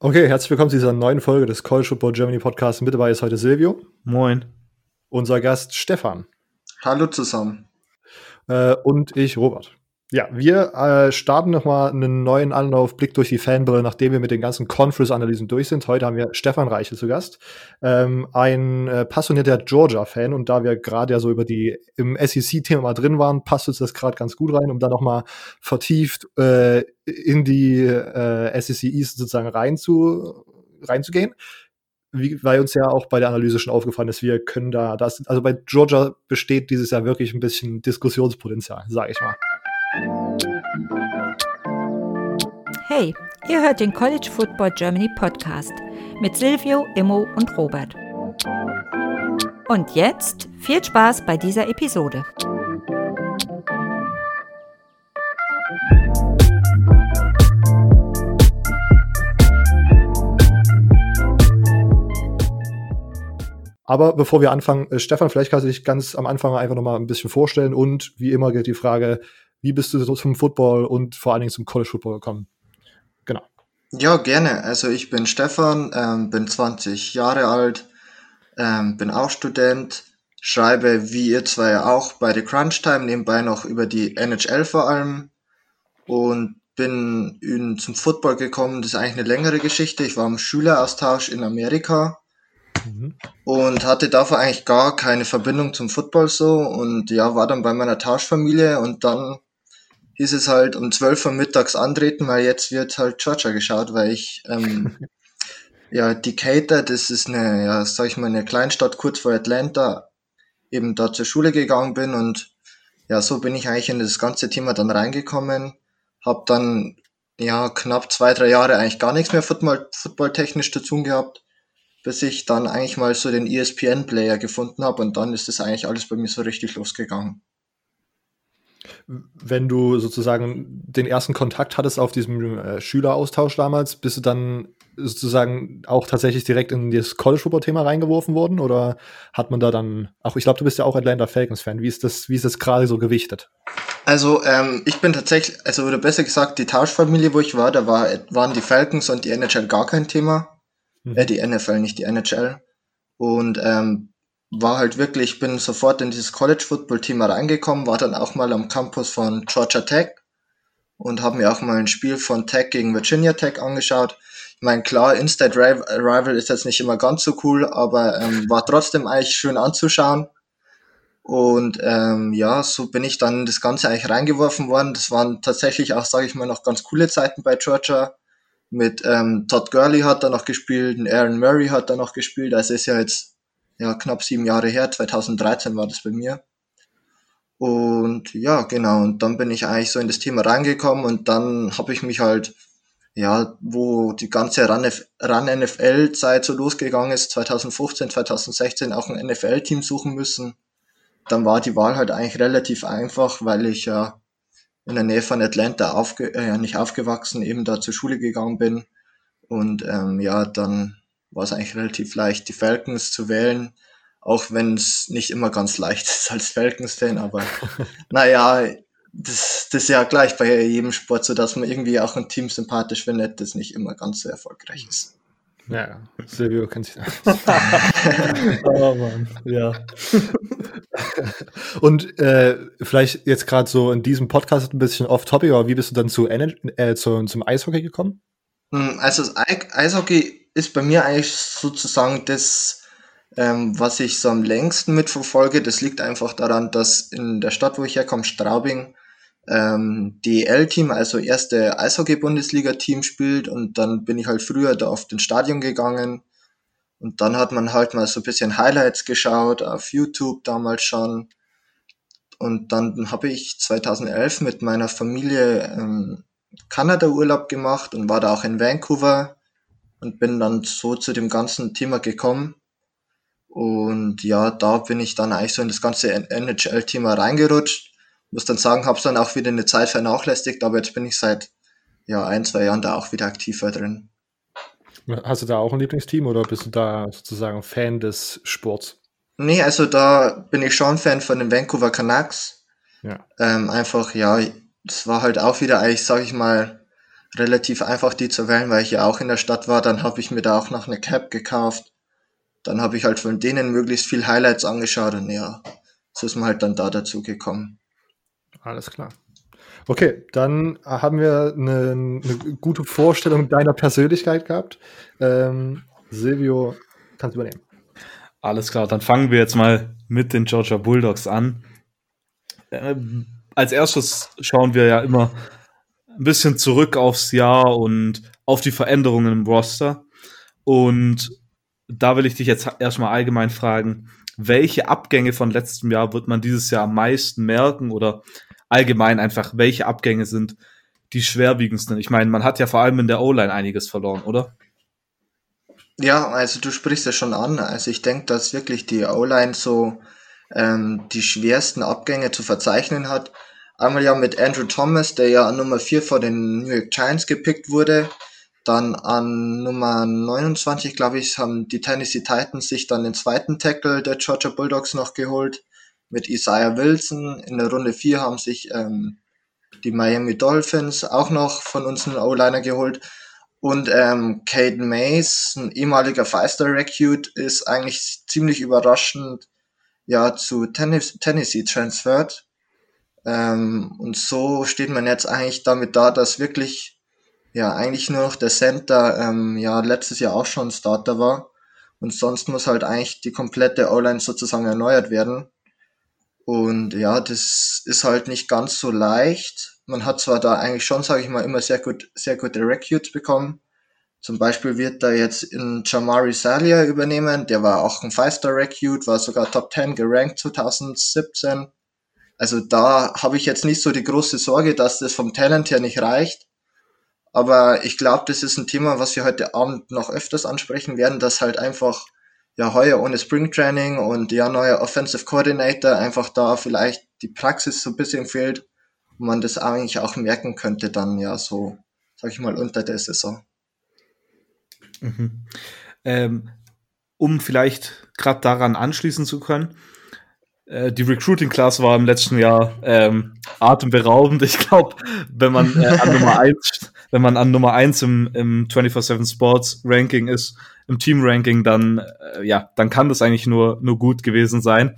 Okay, herzlich willkommen zu dieser neuen Folge des College Football Germany Podcasts. Mit dabei ist heute Silvio. Moin. Unser Gast Stefan. Hallo zusammen. Äh, und ich, Robert. Ja, wir äh, starten nochmal einen neuen Anlaufblick durch die Fanbrille, nachdem wir mit den ganzen Conference-Analysen durch sind. Heute haben wir Stefan Reichel zu Gast, ähm, ein äh, passionierter Georgia-Fan. Und da wir gerade ja so über die im SEC-Thema mal drin waren, passt uns das gerade ganz gut rein, um da nochmal vertieft äh, in die äh, SEC East sozusagen rein zu, reinzugehen. Wie, weil uns ja auch bei der Analyse schon aufgefallen ist, wir können da, das, also bei Georgia besteht dieses Jahr wirklich ein bisschen Diskussionspotenzial, sage ich mal. Hey, ihr hört den College Football Germany Podcast mit Silvio, Immo und Robert. Und jetzt viel Spaß bei dieser Episode. Aber bevor wir anfangen, äh, Stefan, vielleicht kannst du dich ganz am Anfang einfach noch mal ein bisschen vorstellen und wie immer gilt die Frage, wie bist du zum Football und vor allen Dingen zum College Football gekommen? Genau. Ja, gerne. Also ich bin Stefan, ähm, bin 20 Jahre alt, ähm, bin auch Student, schreibe wie ihr zwei auch bei The Crunch Time, nebenbei noch über die NHL vor allem und bin in, zum Football gekommen. Das ist eigentlich eine längere Geschichte. Ich war im Schüleraustausch in Amerika mhm. und hatte davor eigentlich gar keine Verbindung zum Football so und ja, war dann bei meiner Tauschfamilie und dann hieß es halt um 12 Uhr mittags antreten, weil jetzt wird halt Georgia geschaut, weil ich, ähm, ja, Decatur, das ist eine, ja, sag ich mal, eine Kleinstadt kurz vor Atlanta, eben da zur Schule gegangen bin und ja, so bin ich eigentlich in das ganze Thema dann reingekommen, hab dann ja knapp zwei, drei Jahre eigentlich gar nichts mehr Football, Football technisch zu tun gehabt, bis ich dann eigentlich mal so den ESPN-Player gefunden habe und dann ist das eigentlich alles bei mir so richtig losgegangen wenn du sozusagen den ersten Kontakt hattest auf diesem äh, Schüleraustausch damals, bist du dann sozusagen auch tatsächlich direkt in das College Football Thema reingeworfen worden oder hat man da dann auch ich glaube du bist ja auch Atlanta Falcons Fan wie ist das wie ist das gerade so gewichtet? Also ähm, ich bin tatsächlich also oder besser gesagt die Tauschfamilie wo ich war da war, waren die Falcons und die NHL gar kein Thema. Hm. äh, die NFL nicht die NHL und ähm, war halt wirklich, bin sofort in dieses College Football Thema reingekommen, war dann auch mal am Campus von Georgia Tech und habe mir auch mal ein Spiel von Tech gegen Virginia Tech angeschaut. Ich meine, klar, Instate Rival ist jetzt nicht immer ganz so cool, aber ähm, war trotzdem eigentlich schön anzuschauen. Und ähm, ja, so bin ich dann das Ganze eigentlich reingeworfen worden. Das waren tatsächlich auch, sage ich mal, noch ganz coole Zeiten bei Georgia. Mit ähm, Todd Gurley hat da noch gespielt, Aaron Murray hat da noch gespielt. Also ist ja jetzt ja, knapp sieben Jahre her, 2013 war das bei mir. Und ja, genau, und dann bin ich eigentlich so in das Thema reingekommen und dann habe ich mich halt, ja, wo die ganze Run-NFL-Zeit so losgegangen ist, 2015, 2016 auch ein NFL-Team suchen müssen. Dann war die Wahl halt eigentlich relativ einfach, weil ich ja in der Nähe von Atlanta aufge äh, nicht aufgewachsen, eben da zur Schule gegangen bin. Und ähm, ja, dann war es eigentlich relativ leicht, die Falcons zu wählen, auch wenn es nicht immer ganz leicht ist als Falcons-Fan, aber naja, das, das ist ja gleich bei jedem Sport so, dass man irgendwie auch ein Team sympathisch findet, das nicht immer ganz so erfolgreich ist. Ja, Silvio kennt sich Oh Mann, ja. Und äh, vielleicht jetzt gerade so in diesem Podcast ein bisschen off-topic, aber wie bist du dann zu, äh, zu, zum Eishockey gekommen? Hm, also das Eishockey ist bei mir eigentlich sozusagen das, ähm, was ich so am längsten mitverfolge. Das liegt einfach daran, dass in der Stadt, wo ich herkomme, Straubing, ähm, DEL-Team, also erste Eishockey-Bundesliga-Team spielt. Und dann bin ich halt früher da auf den Stadion gegangen. Und dann hat man halt mal so ein bisschen Highlights geschaut auf YouTube damals schon. Und dann habe ich 2011 mit meiner Familie ähm, Kanada-Urlaub gemacht und war da auch in Vancouver und bin dann so zu dem ganzen Thema gekommen. Und ja, da bin ich dann eigentlich so in das ganze NHL-Thema reingerutscht. Muss dann sagen, habe es dann auch wieder eine Zeit vernachlässigt, aber jetzt bin ich seit ja, ein, zwei Jahren da auch wieder aktiver drin. Hast du da auch ein Lieblingsteam oder bist du da sozusagen Fan des Sports? Nee, also da bin ich schon Fan von den Vancouver Canucks. Ja. Ähm, einfach, ja, das war halt auch wieder eigentlich, sag ich mal, relativ einfach, die zu wählen, weil ich ja auch in der Stadt war. Dann habe ich mir da auch noch eine Cap gekauft. Dann habe ich halt von denen möglichst viel Highlights angeschaut und ja, so ist man halt dann da dazu gekommen. Alles klar. Okay, dann haben wir eine, eine gute Vorstellung deiner Persönlichkeit gehabt. Ähm, Silvio, kannst du übernehmen. Alles klar, dann fangen wir jetzt mal mit den Georgia Bulldogs an. Ähm, als erstes schauen wir ja immer ein bisschen zurück aufs Jahr und auf die Veränderungen im Roster. Und da will ich dich jetzt erstmal allgemein fragen, welche Abgänge von letztem Jahr wird man dieses Jahr am meisten merken oder allgemein einfach, welche Abgänge sind die schwerwiegendsten? Ich meine, man hat ja vor allem in der O-Line einiges verloren, oder? Ja, also du sprichst ja schon an. Also ich denke, dass wirklich die O-Line so ähm, die schwersten Abgänge zu verzeichnen hat. Einmal ja mit Andrew Thomas, der ja an Nummer 4 vor den New York Giants gepickt wurde. Dann an Nummer 29, glaube ich, haben die Tennessee Titans sich dann den zweiten Tackle der Georgia Bulldogs noch geholt mit Isaiah Wilson. In der Runde 4 haben sich ähm, die Miami Dolphins auch noch von uns einen O-Liner geholt. Und ähm, Caden Mays, ein ehemaliger Five-Star Recruit, ist eigentlich ziemlich überraschend ja zu Tennessee transferred. Ähm, und so steht man jetzt eigentlich damit da, dass wirklich ja eigentlich nur noch der Center ähm, ja letztes Jahr auch schon Starter war. Und sonst muss halt eigentlich die komplette O-Line sozusagen erneuert werden. Und ja, das ist halt nicht ganz so leicht. Man hat zwar da eigentlich schon, sage ich mal, immer sehr gut, sehr gute Recruits bekommen. Zum Beispiel wird da jetzt in Jamari Salia übernehmen. Der war auch ein Five-Star Recruit, war sogar Top 10 gerankt 2017. Also da habe ich jetzt nicht so die große Sorge, dass das vom Talent her nicht reicht. Aber ich glaube, das ist ein Thema, was wir heute Abend noch öfters ansprechen werden, dass halt einfach ja heuer ohne Springtraining und ja neuer Offensive Coordinator einfach da vielleicht die Praxis so ein bisschen fehlt und man das eigentlich auch merken könnte dann ja so, sag ich mal, unter der Saison. Mhm. Ähm, um vielleicht gerade daran anschließen zu können, äh, die Recruiting Class war im letzten Jahr ähm, atemberaubend. Ich glaube, wenn man äh, an Nummer 1 wenn man an Nummer 1 im, im 24-7 Sports Ranking ist, im Team-Ranking, dann, äh, ja, dann kann das eigentlich nur, nur gut gewesen sein.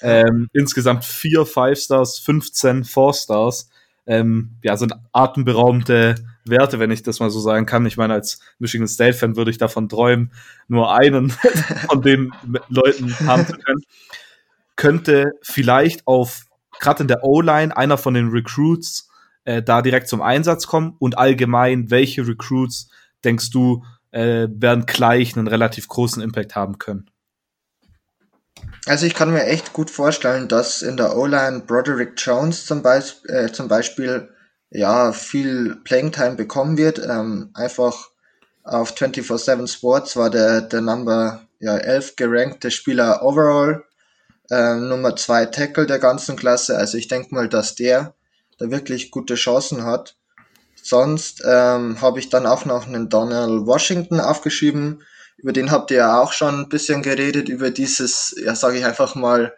Ähm, insgesamt vier Five Stars, 15 Four Stars. Ähm, ja, sind atemberaubende Werte, wenn ich das mal so sagen kann. Ich meine, als Michigan State-Fan würde ich davon träumen, nur einen von den Leuten haben zu können. Könnte vielleicht auf, gerade in der O-Line, einer von den Recruits äh, da direkt zum Einsatz kommen und allgemein, welche Recruits denkst du, äh, werden gleich einen relativ großen Impact haben können. Also ich kann mir echt gut vorstellen, dass in der O-Line Broderick Jones zum, Beis äh, zum Beispiel ja viel Playing Time bekommen wird. Ähm, einfach auf 24-7 Sports war der, der Number ja, 11 gerankte Spieler overall, ähm, Nummer 2 Tackle der ganzen Klasse. Also ich denke mal, dass der da wirklich gute Chancen hat. Sonst ähm, habe ich dann auch noch einen Donald Washington aufgeschrieben. Über den habt ihr ja auch schon ein bisschen geredet, über dieses, ja sage ich einfach mal,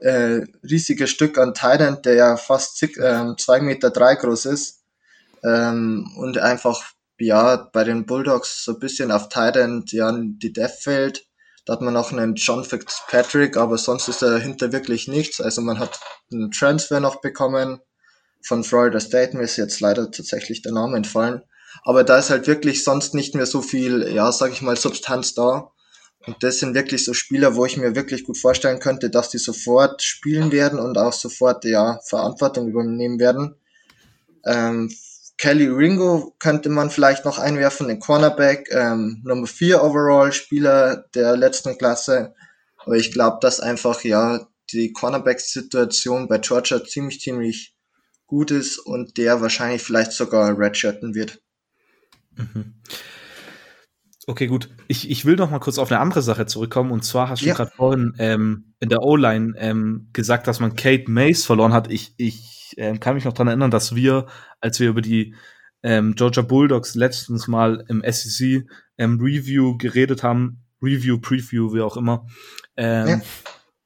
äh, riesige Stück an Thailand, der ja fast zwei ähm, zwei Meter drei groß ist. Ähm, und einfach, ja, bei den Bulldogs so ein bisschen auf Thailand, ja, die Death fällt. Da hat man noch einen John Fitzpatrick, aber sonst ist dahinter wirklich nichts. Also man hat einen Transfer noch bekommen von Florida State, mir ist jetzt leider tatsächlich der Name entfallen. Aber da ist halt wirklich sonst nicht mehr so viel, ja, sag ich mal, Substanz da. Und das sind wirklich so Spieler, wo ich mir wirklich gut vorstellen könnte, dass die sofort spielen werden und auch sofort, ja, Verantwortung übernehmen werden. Ähm, Kelly Ringo könnte man vielleicht noch einwerfen, den Cornerback, ähm, Nummer 4 Overall Spieler der letzten Klasse. Aber ich glaube, dass einfach, ja, die Cornerback-Situation bei Georgia ziemlich, ziemlich gut ist und der wahrscheinlich vielleicht sogar redshirten wird. Mhm. Okay, gut. Ich, ich will noch mal kurz auf eine andere Sache zurückkommen. Und zwar hast du ja. gerade vorhin ähm, in der O-Line ähm, gesagt, dass man Kate Mays verloren hat. Ich, ich ähm, kann mich noch daran erinnern, dass wir, als wir über die ähm, Georgia Bulldogs letztens mal im SEC ähm, Review geredet haben, Review, Preview, wie auch immer, ähm, ja.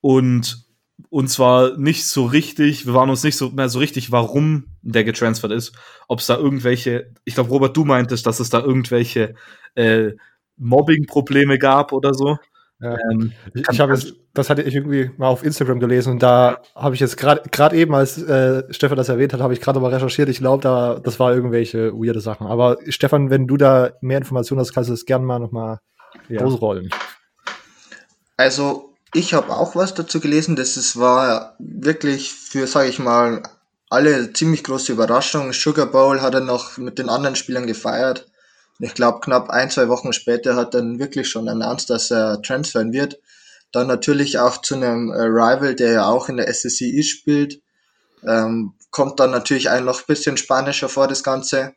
und uns war nicht so richtig, wir waren uns nicht so mehr so richtig, warum der getransfert ist. Ob es da irgendwelche, ich glaube, Robert, du meintest, dass es da irgendwelche äh, Mobbing-Probleme gab oder so. Ja. Ähm, ich, ich habe das hatte ich irgendwie mal auf Instagram gelesen und da habe ich jetzt gerade gerade eben, als äh, Stefan das erwähnt hat, habe ich gerade mal recherchiert. Ich glaube, da das war irgendwelche weirde Sachen. Aber Stefan, wenn du da mehr Informationen hast, kannst du das gerne mal nochmal ja. ausrollen. Also ich habe auch was dazu gelesen. Das ist, war wirklich für, sage ich mal, alle ziemlich große Überraschung. Sugar Bowl hat er noch mit den anderen Spielern gefeiert. Ich glaube, knapp ein, zwei Wochen später hat er dann wirklich schon announced, dass er transfern wird. Dann natürlich auch zu einem äh, Rival, der ja auch in der SSCI spielt. Ähm, kommt dann natürlich ein noch bisschen spanischer vor, das Ganze.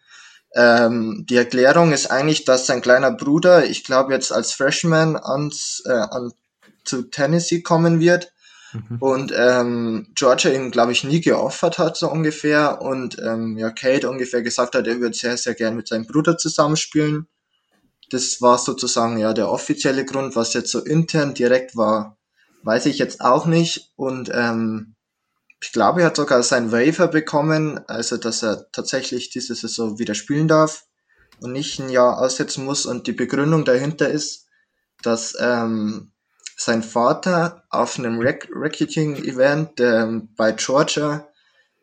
Ähm, die Erklärung ist eigentlich, dass sein kleiner Bruder, ich glaube jetzt als Freshman ans, äh, an zu Tennessee kommen wird. Mhm. Und ähm, Georgia ihm, glaube ich, nie geoffert hat, so ungefähr. Und ähm, ja, Kate ungefähr gesagt hat, er würde sehr, sehr gern mit seinem Bruder zusammenspielen. Das war sozusagen ja der offizielle Grund, was jetzt so intern direkt war, weiß ich jetzt auch nicht. Und ähm, ich glaube, er hat sogar sein Waiver bekommen, also dass er tatsächlich diese Saison wieder spielen darf und nicht ein Jahr aussetzen muss. Und die Begründung dahinter ist, dass ähm, sein Vater auf einem Rec Recruiting-Event ähm, bei Georgia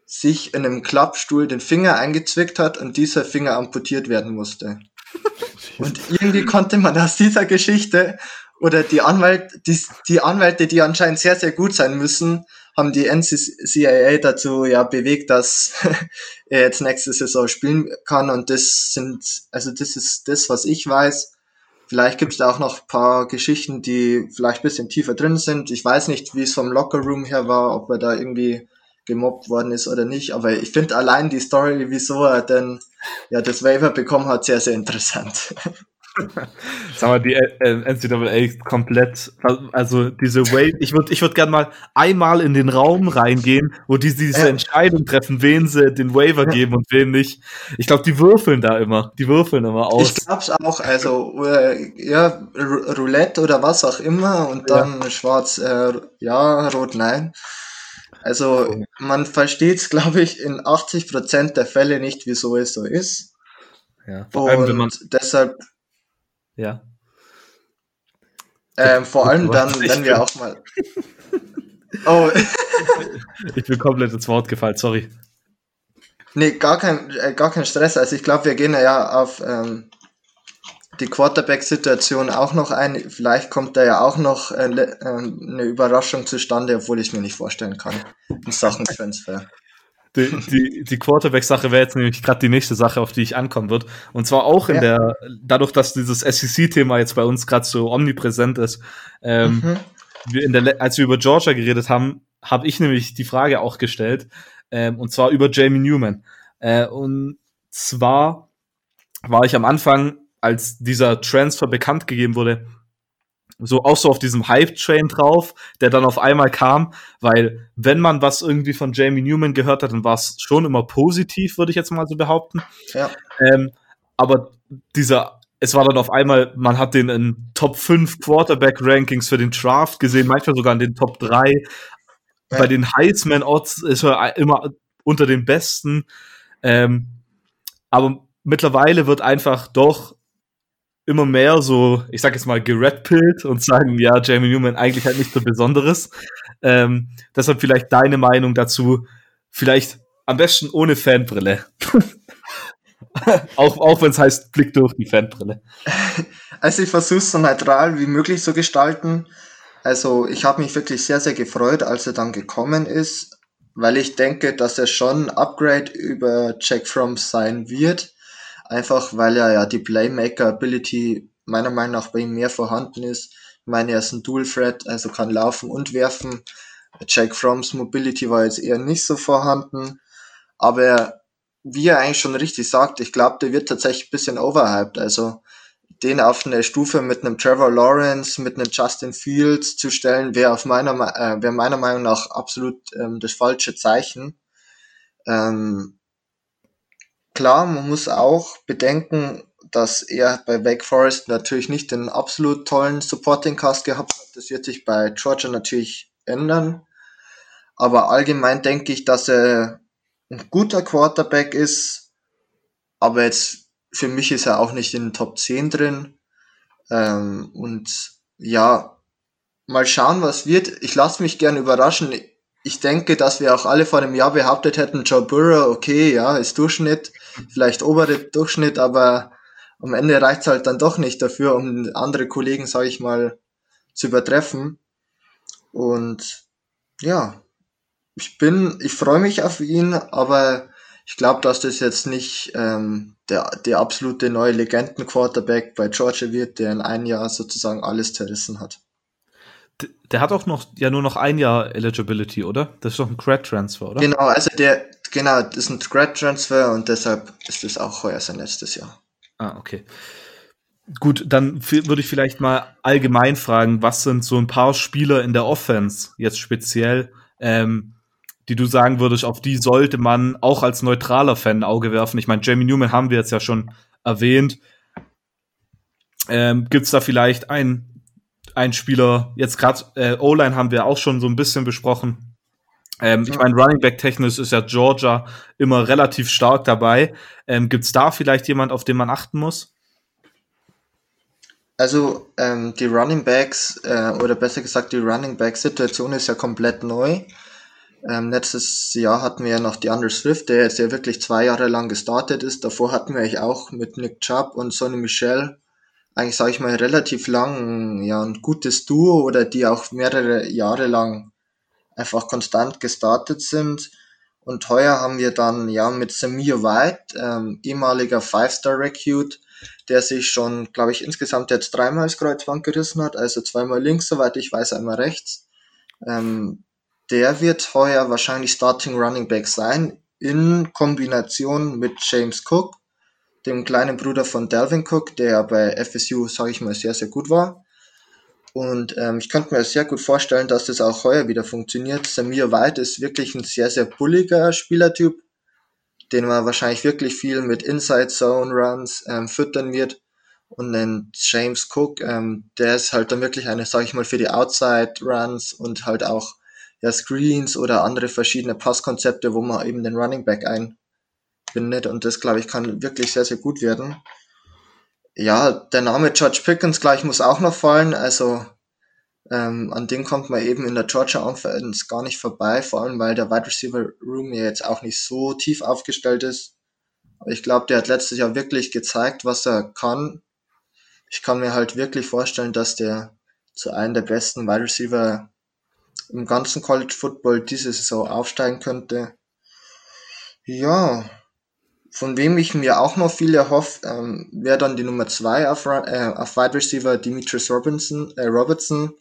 sich in einem Klappstuhl den Finger eingezwickt hat und dieser Finger amputiert werden musste. und irgendwie konnte man aus dieser Geschichte oder die, Anwalt, die, die Anwälte, die anscheinend sehr, sehr gut sein müssen, haben die NCAA dazu ja bewegt, dass er jetzt nächste Saison spielen kann. Und das sind, also das ist das, was ich weiß. Vielleicht gibt es da auch noch paar Geschichten, die vielleicht bisschen tiefer drin sind. Ich weiß nicht, wie es vom Lockerroom her war, ob er da irgendwie gemobbt worden ist oder nicht. Aber ich finde allein die Story, wieso er denn ja das Waiver bekommen hat, sehr, sehr interessant. Sag mal, die äh, NCAA komplett, also diese Way, ich würde ich würd gerne mal einmal in den Raum reingehen, wo die diese. Entscheidung treffen, wen sie den Waiver geben und wen nicht. Ich glaube, die würfeln da immer, die würfeln immer aus. Ich glaube es auch, also äh, ja, Roulette oder was auch immer und dann ja. schwarz, äh, ja, rot, nein. Also man versteht es, glaube ich, in 80% der Fälle nicht, wieso es so ist. Ja, vor allem, wenn man deshalb ja. Ähm, vor allem dann, wenn wir auch mal. Oh. ich bin komplett ins Wort gefallen, sorry. Nee, gar kein, äh, gar kein Stress. Also ich glaube, wir gehen ja auf ähm, die Quarterback-Situation auch noch ein. Vielleicht kommt da ja auch noch äh, äh, eine Überraschung zustande, obwohl ich mir nicht vorstellen kann. In Sachen Transfer die, die, die Quarterback-Sache wäre jetzt nämlich gerade die nächste Sache, auf die ich ankommen wird. Und zwar auch in ja. der, dadurch, dass dieses SEC-Thema jetzt bei uns gerade so omnipräsent ist. Ähm, mhm. wir in der, als wir über Georgia geredet haben, habe ich nämlich die Frage auch gestellt. Ähm, und zwar über Jamie Newman. Äh, und zwar war ich am Anfang, als dieser Transfer bekannt gegeben wurde, so auch so auf diesem Hype-Train drauf, der dann auf einmal kam, weil wenn man was irgendwie von Jamie Newman gehört hat, dann war es schon immer positiv, würde ich jetzt mal so behaupten. Ja. Ähm, aber dieser, es war dann auf einmal, man hat den in Top 5 Quarterback-Rankings für den Draft gesehen, manchmal sogar in den Top 3. Ja. Bei den Heisman-Odds ist er immer unter den besten. Ähm, aber mittlerweile wird einfach doch immer mehr so, ich sag jetzt mal, geredpillt und sagen, ja, Jamie Newman eigentlich halt nichts so Besonderes. Ähm, deshalb vielleicht deine Meinung dazu, vielleicht am besten ohne Fanbrille. auch auch wenn es heißt, Blick durch die Fanbrille. Also ich versuche es so neutral wie möglich zu gestalten. Also ich habe mich wirklich sehr, sehr gefreut, als er dann gekommen ist, weil ich denke, dass er schon ein Upgrade über Jack Fromm sein wird Einfach weil er ja die Playmaker-Ability meiner Meinung nach bei ihm mehr vorhanden ist. Ich meine, er ist ein Dual-Threat, also kann laufen und werfen. Jack Froms Mobility war jetzt eher nicht so vorhanden. Aber wie er eigentlich schon richtig sagt, ich glaube, der wird tatsächlich ein bisschen overhyped. Also den auf eine Stufe mit einem Trevor Lawrence, mit einem Justin Fields zu stellen, wäre auf meiner, äh, wäre meiner Meinung nach absolut ähm, das falsche Zeichen. Ähm, Klar, man muss auch bedenken, dass er bei Wake Forest natürlich nicht den absolut tollen Supporting Cast gehabt hat. Das wird sich bei Georgia natürlich ändern. Aber allgemein denke ich, dass er ein guter Quarterback ist. Aber jetzt für mich ist er auch nicht in den Top 10 drin. Ähm, und ja, mal schauen, was wird. Ich lasse mich gern überraschen. Ich denke, dass wir auch alle vor einem Jahr behauptet hätten, Joe Burrow, okay, ja, ist Durchschnitt, vielleicht obere Durchschnitt, aber am Ende reicht's halt dann doch nicht dafür, um andere Kollegen, sage ich mal, zu übertreffen. Und ja, ich bin, ich freue mich auf ihn, aber ich glaube, dass das jetzt nicht ähm, der, der absolute neue Legenden-Quarterback bei Georgia wird, der in einem Jahr sozusagen alles zerrissen hat. Der hat auch noch ja nur noch ein Jahr Eligibility, oder? Das ist doch ein Grad Transfer, oder? Genau, also der, genau, das ist ein Grad Transfer und deshalb ist das auch heuer sein letztes Jahr. Ah, okay. Gut, dann würde ich vielleicht mal allgemein fragen, was sind so ein paar Spieler in der Offense jetzt speziell, ähm, die du sagen würdest, auf die sollte man auch als neutraler Fan ein Auge werfen? Ich meine, Jamie Newman haben wir jetzt ja schon erwähnt. Ähm, Gibt es da vielleicht einen, einen Spieler, jetzt gerade äh, O-Line haben wir auch schon so ein bisschen besprochen. Ähm, ja. Ich meine, Running Back technisch ist ja Georgia immer relativ stark dabei. Ähm, Gibt es da vielleicht jemand, auf den man achten muss? Also ähm, die Running Backs äh, oder besser gesagt die Running Back Situation ist ja komplett neu. Ähm, letztes Jahr hatten wir ja noch die Under Swift, der jetzt ja wirklich zwei Jahre lang gestartet ist. Davor hatten wir eigentlich auch mit Nick Chubb und Sonny Michel eigentlich, sage ich mal, relativ lang ja ein gutes Duo oder die auch mehrere Jahre lang einfach konstant gestartet sind. Und heuer haben wir dann ja mit Samir White, ähm, ehemaliger Five-Star-Recruit, der sich schon, glaube ich, insgesamt jetzt dreimal das Kreuzband gerissen hat, also zweimal links, soweit ich weiß, einmal rechts. Ähm, der wird heuer wahrscheinlich Starting Running Back sein, in Kombination mit James Cook, dem kleinen Bruder von Delvin Cook, der bei FSU, sage ich mal, sehr, sehr gut war. Und ähm, ich könnte mir sehr gut vorstellen, dass das auch heuer wieder funktioniert. Samir White ist wirklich ein sehr, sehr bulliger Spielertyp, den man wahrscheinlich wirklich viel mit Inside Zone Runs ähm, füttern wird. Und dann James Cook, ähm, der ist halt dann wirklich eine, sage ich mal, für die Outside Runs und halt auch ja, Screens oder andere verschiedene Passkonzepte, wo man eben den Running Back einbindet. Und das, glaube ich, kann wirklich sehr, sehr gut werden. Ja, der Name George Pickens gleich muss auch noch fallen. Also ähm, an den kommt man eben in der Georgia Offense gar nicht vorbei, vor allem weil der Wide Receiver Room ja jetzt auch nicht so tief aufgestellt ist. Aber ich glaube, der hat letztes Jahr wirklich gezeigt, was er kann. Ich kann mir halt wirklich vorstellen, dass der zu einem der besten Wide Receiver im ganzen College Football diese Saison aufsteigen könnte. Ja, von wem ich mir auch noch viel erhoffe, ähm, wäre dann die Nummer zwei auf, äh, auf Wide Receiver Demetrius Robinson, äh, Robertson,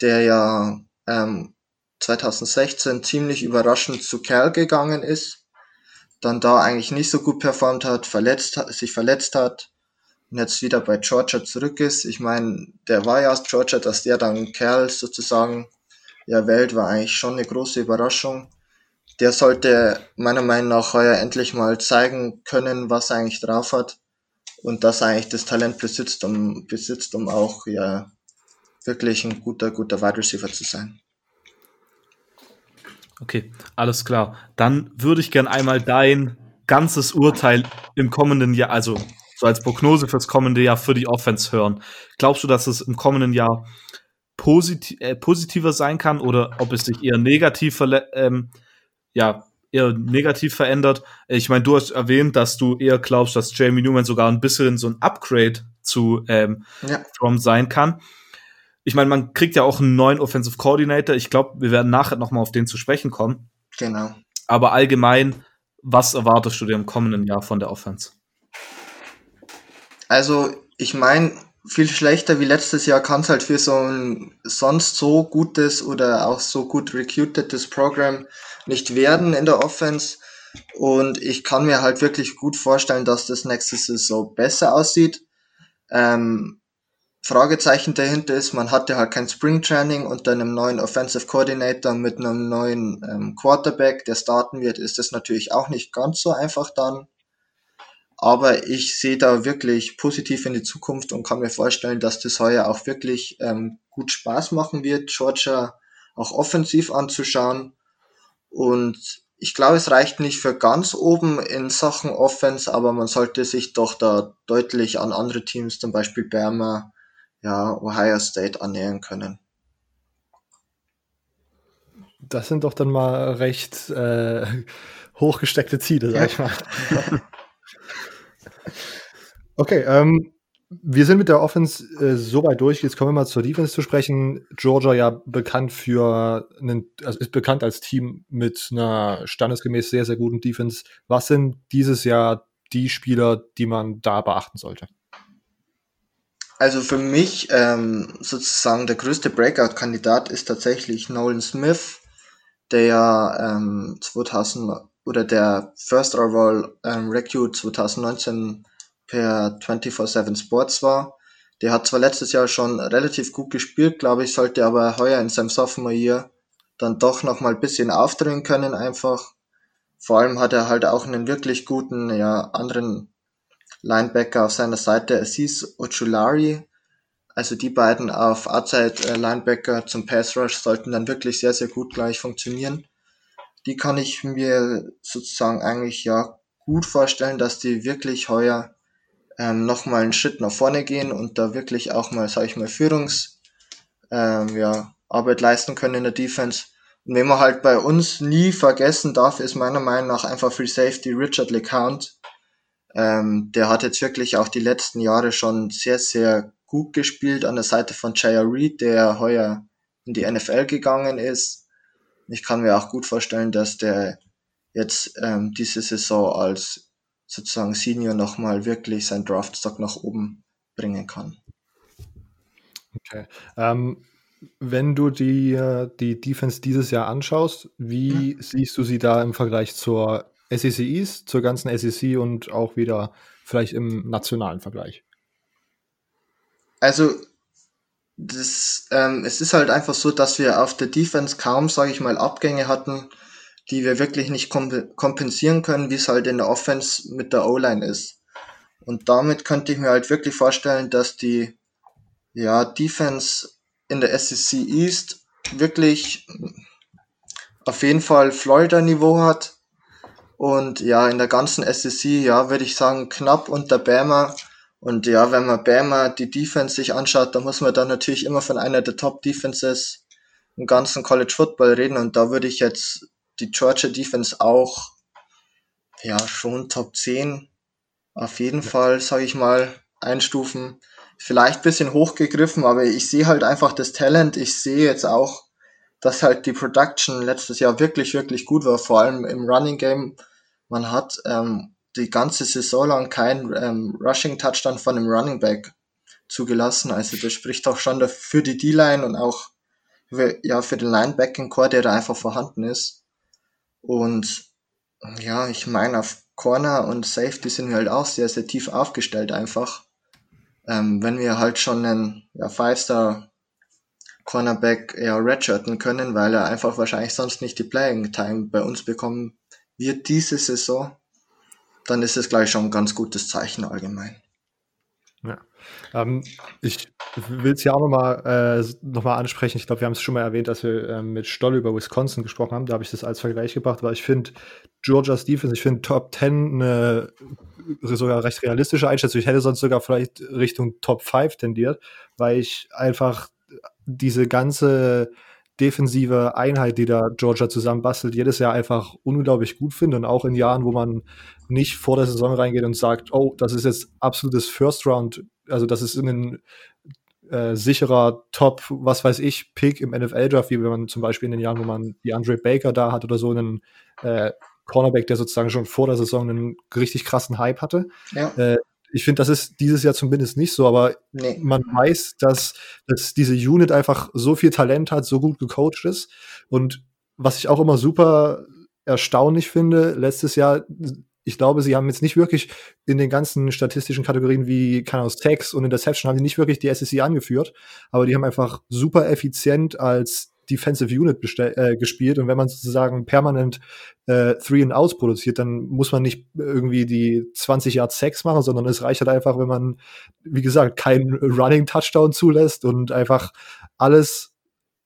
der ja ähm, 2016 ziemlich überraschend zu Cal gegangen ist, dann da eigentlich nicht so gut performt hat, verletzt, sich verletzt hat und jetzt wieder bei Georgia zurück ist. Ich meine, der war ja aus Georgia, dass der dann Cal sozusagen ja, Welt war eigentlich schon eine große Überraschung. Der sollte meiner Meinung nach heuer endlich mal zeigen können, was er eigentlich drauf hat und dass er eigentlich das Talent besitzt, um, besitzt, um auch ja wirklich ein guter, guter Wide Receiver zu sein. Okay, alles klar. Dann würde ich gern einmal dein ganzes Urteil im kommenden Jahr, also so als Prognose fürs kommende Jahr für die Offense hören. Glaubst du, dass es im kommenden Jahr posit äh, positiver sein kann oder ob es sich eher negativ, ähm, ja, eher negativ verändert. Ich meine, du hast erwähnt, dass du eher glaubst, dass Jamie Newman sogar ein bisschen so ein Upgrade zu ähm, ja. From sein kann. Ich meine, man kriegt ja auch einen neuen Offensive Coordinator. Ich glaube, wir werden nachher noch mal auf den zu sprechen kommen. Genau. Aber allgemein, was erwartest du dir im kommenden Jahr von der Offense? Also, ich meine, viel schlechter wie letztes Jahr kann es halt für so ein sonst so gutes oder auch so gut recruitetes Programm nicht werden in der Offense. Und ich kann mir halt wirklich gut vorstellen, dass das nächste Saison besser aussieht. Ähm, Fragezeichen dahinter ist, man hatte halt kein Spring Training unter einem neuen Offensive Coordinator mit einem neuen ähm, Quarterback, der starten wird, ist das natürlich auch nicht ganz so einfach dann. Aber ich sehe da wirklich positiv in die Zukunft und kann mir vorstellen, dass das heuer auch wirklich ähm, gut Spaß machen wird, Georgia auch offensiv anzuschauen. Und ich glaube, es reicht nicht für ganz oben in Sachen Offense, aber man sollte sich doch da deutlich an andere Teams, zum Beispiel Bama, ja, Ohio State annähern können. Das sind doch dann mal recht äh, hochgesteckte Ziele, sag ich mal. okay, ähm, wir sind mit der Offense äh, so weit durch. Jetzt kommen wir mal zur Defense zu sprechen. Georgia ja bekannt für einen, also ist bekannt als Team mit einer standesgemäß sehr, sehr guten Defense. Was sind dieses Jahr die Spieler, die man da beachten sollte? Also für mich ähm, sozusagen der größte Breakout-Kandidat ist tatsächlich Nolan Smith, der ähm, 2000 oder der First Overall ähm, Recruit 2019 per 24-7 Sports war. Der hat zwar letztes Jahr schon relativ gut gespielt, glaube ich, sollte aber heuer in seinem Sophomore Year dann doch noch mal ein bisschen aufdrehen können einfach. Vor allem hat er halt auch einen wirklich guten, ja, anderen Linebacker auf seiner Seite, Aziz Ochulari. Also die beiden auf Outside äh, Linebacker zum Pass Rush sollten dann wirklich sehr, sehr gut gleich funktionieren. Die kann ich mir sozusagen eigentlich ja gut vorstellen, dass die wirklich heuer ähm, nochmal einen Schritt nach vorne gehen und da wirklich auch mal, sage ich mal, Führungs ähm, ja, Arbeit leisten können in der Defense. Und wenn man halt bei uns nie vergessen darf, ist meiner Meinung nach einfach Free Safety Richard LeCount. Ähm, der hat jetzt wirklich auch die letzten Jahre schon sehr, sehr gut gespielt an der Seite von Jaya Reed, der heuer in die NFL gegangen ist. Ich kann mir auch gut vorstellen, dass der jetzt ähm, diese Saison als sozusagen Senior nochmal wirklich sein Draftstock nach oben bringen kann. Okay. Ähm, wenn du die, die Defense dieses Jahr anschaust, wie ja. siehst du sie da im Vergleich zur SEC East, zur ganzen SEC und auch wieder vielleicht im nationalen Vergleich? Also, das, ähm, es ist halt einfach so, dass wir auf der Defense kaum, sage ich mal, Abgänge hatten die wir wirklich nicht kompensieren können, wie es halt in der Offense mit der O-Line ist. Und damit könnte ich mir halt wirklich vorstellen, dass die ja, Defense in der SEC East wirklich auf jeden Fall Florida-Niveau hat. Und ja, in der ganzen SEC, ja, würde ich sagen, knapp unter Bama. Und ja, wenn man Bama die Defense sich anschaut, dann muss man dann natürlich immer von einer der Top-Defenses im ganzen College Football reden. Und da würde ich jetzt die Georgia Defense auch ja schon Top 10 auf jeden ja. Fall, sage ich mal, einstufen. Vielleicht bisschen hochgegriffen, aber ich sehe halt einfach das Talent. Ich sehe jetzt auch, dass halt die Production letztes Jahr wirklich, wirklich gut war, vor allem im Running Game. Man hat ähm, die ganze Saison lang keinen ähm, Rushing Touchdown von einem Running Back zugelassen. Also das spricht auch schon für die D-Line und auch ja, für den Linebacking Core, der da einfach vorhanden ist. Und ja, ich meine, auf Corner und Safety sind wir halt auch sehr, sehr tief aufgestellt einfach. Ähm, wenn wir halt schon einen ja, Five-Star Cornerback eher redshirten können, weil er einfach wahrscheinlich sonst nicht die Playing Time bei uns bekommen wird diese Saison, dann ist es gleich schon ein ganz gutes Zeichen allgemein. Ähm, ich will es ja auch nochmal äh, noch ansprechen. Ich glaube, wir haben es schon mal erwähnt, dass wir äh, mit Stoll über Wisconsin gesprochen haben. Da habe ich das als Vergleich gebracht, weil ich finde, Georgia's Defense, ich finde Top 10 eine sogar recht realistische Einschätzung. Ich hätte sonst sogar vielleicht Richtung Top 5 tendiert, weil ich einfach diese ganze defensive Einheit, die da Georgia zusammenbastelt, jedes Jahr einfach unglaublich gut finde und auch in Jahren, wo man nicht vor der Saison reingeht und sagt, oh, das ist jetzt absolutes First Round, also das ist ein äh, sicherer Top, was weiß ich, Pick im NFL-Draft, wie wenn man zum Beispiel in den Jahren, wo man die Andre Baker da hat oder so einen äh, Cornerback, der sozusagen schon vor der Saison einen richtig krassen Hype hatte. Ja. Äh, ich finde, das ist dieses Jahr zumindest nicht so, aber nee. man weiß, dass, dass diese Unit einfach so viel Talent hat, so gut gecoacht ist. Und was ich auch immer super erstaunlich finde, letztes Jahr, ich glaube, sie haben jetzt nicht wirklich in den ganzen statistischen Kategorien wie Ahnung, Tags und Interception haben sie nicht wirklich die SEC angeführt, aber die haben einfach super effizient als Defensive Unit äh, gespielt und wenn man sozusagen permanent äh, Three and Outs produziert, dann muss man nicht irgendwie die 20 Yard Sex machen, sondern es reicht halt einfach, wenn man, wie gesagt, keinen Running Touchdown zulässt und einfach alles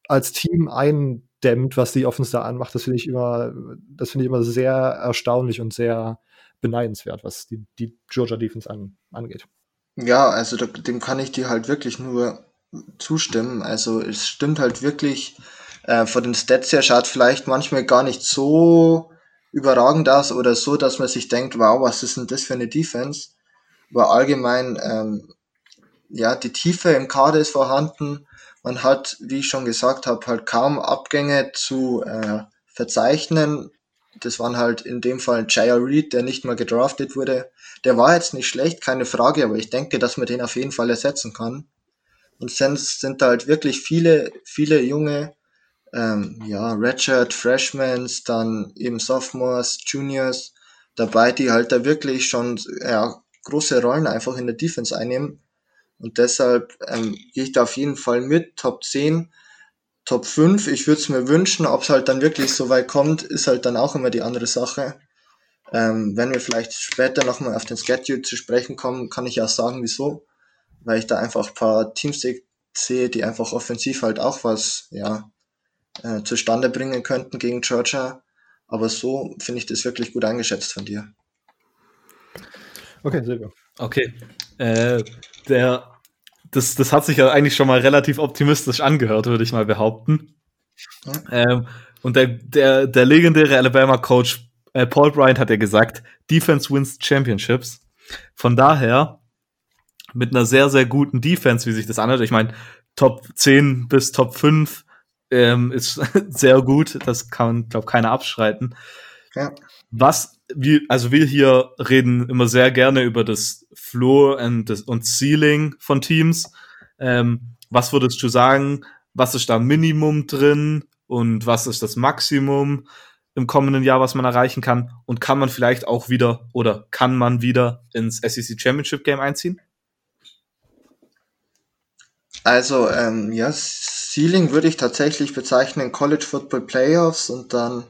als Team ein stemmt, was die Offense da anmacht, das finde ich immer, das finde ich immer sehr erstaunlich und sehr beneidenswert, was die, die Georgia Defense an, angeht. Ja, also da, dem kann ich dir halt wirklich nur zustimmen. Also es stimmt halt wirklich, äh, von den Stats her schaut vielleicht manchmal gar nicht so überragend aus oder so, dass man sich denkt, wow, was ist denn das für eine Defense? Aber allgemein, ähm, ja, die Tiefe im Kader ist vorhanden. Man hat, wie ich schon gesagt habe, halt kaum Abgänge zu äh, verzeichnen. Das waren halt in dem Fall Jaya Reed, der nicht mal gedraftet wurde. Der war jetzt nicht schlecht, keine Frage, aber ich denke, dass man den auf jeden Fall ersetzen kann. Und sonst sind da halt wirklich viele, viele junge, ähm, ja, Redshirt, Freshmans, dann eben Sophomores, Juniors dabei, die halt da wirklich schon ja, große Rollen einfach in der Defense einnehmen. Und deshalb ähm, gehe ich da auf jeden Fall mit, Top 10, Top 5. Ich würde es mir wünschen, ob es halt dann wirklich so weit kommt, ist halt dann auch immer die andere Sache. Ähm, wenn wir vielleicht später nochmal auf den Schedule zu sprechen kommen, kann ich ja sagen, wieso. Weil ich da einfach ein paar Teams sehe, die einfach offensiv halt auch was, ja, äh, zustande bringen könnten gegen Georgia. Aber so finde ich das wirklich gut eingeschätzt von dir. Okay, Silvio. Okay. Äh, der, das, das hat sich ja eigentlich schon mal relativ optimistisch angehört, würde ich mal behaupten. Ja. Ähm, und der, der, der legendäre Alabama-Coach äh, Paul Bryant hat ja gesagt, Defense wins Championships. Von daher, mit einer sehr, sehr guten Defense, wie sich das anhört, ich meine, Top 10 bis Top 5 ähm, ist sehr gut, das kann, glaube keiner abschreiten. Ja. Was wir, also wir hier reden immer sehr gerne über das Floor und, das, und Ceiling von Teams. Ähm, was würdest du sagen? Was ist da Minimum drin und was ist das Maximum im kommenden Jahr, was man erreichen kann? Und kann man vielleicht auch wieder oder kann man wieder ins SEC Championship Game einziehen? Also, ähm, ja, Ceiling würde ich tatsächlich bezeichnen College Football Playoffs und dann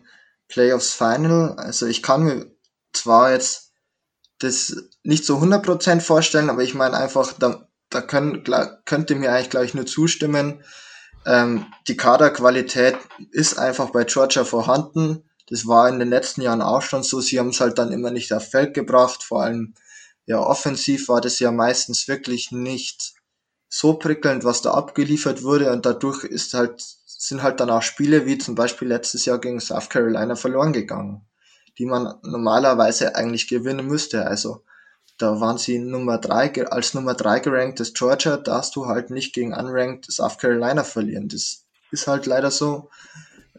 Playoffs Final. Also ich kann mir zwar jetzt das nicht so 100% vorstellen, aber ich meine einfach, da, da können, könnte mir eigentlich, glaube ich, nur zustimmen. Ähm, die Kaderqualität ist einfach bei Georgia vorhanden. Das war in den letzten Jahren auch schon so. Sie haben es halt dann immer nicht auf Feld gebracht. Vor allem, ja, offensiv war das ja meistens wirklich nicht so prickelnd, was da abgeliefert wurde. Und dadurch ist halt sind halt dann auch Spiele wie zum Beispiel letztes Jahr gegen South Carolina verloren gegangen, die man normalerweise eigentlich gewinnen müsste. Also da waren sie Nummer drei, als Nummer drei geranktes Georgia, darfst du halt nicht gegen unranked South Carolina verlieren. Das ist halt leider so.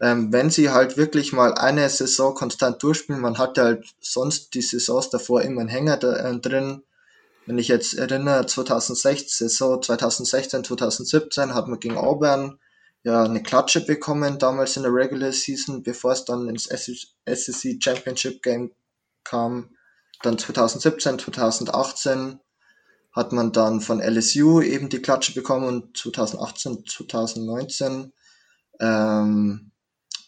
Ähm, wenn sie halt wirklich mal eine Saison konstant durchspielen, man hatte halt sonst die Saisons davor immer einen Hänger da, äh, drin. Wenn ich jetzt erinnere, 2016, Saison 2016, 2017 hat man gegen Auburn ja eine Klatsche bekommen damals in der Regular Season, bevor es dann ins SEC Championship Game kam. Dann 2017, 2018 hat man dann von LSU eben die Klatsche bekommen und 2018, 2019 ähm,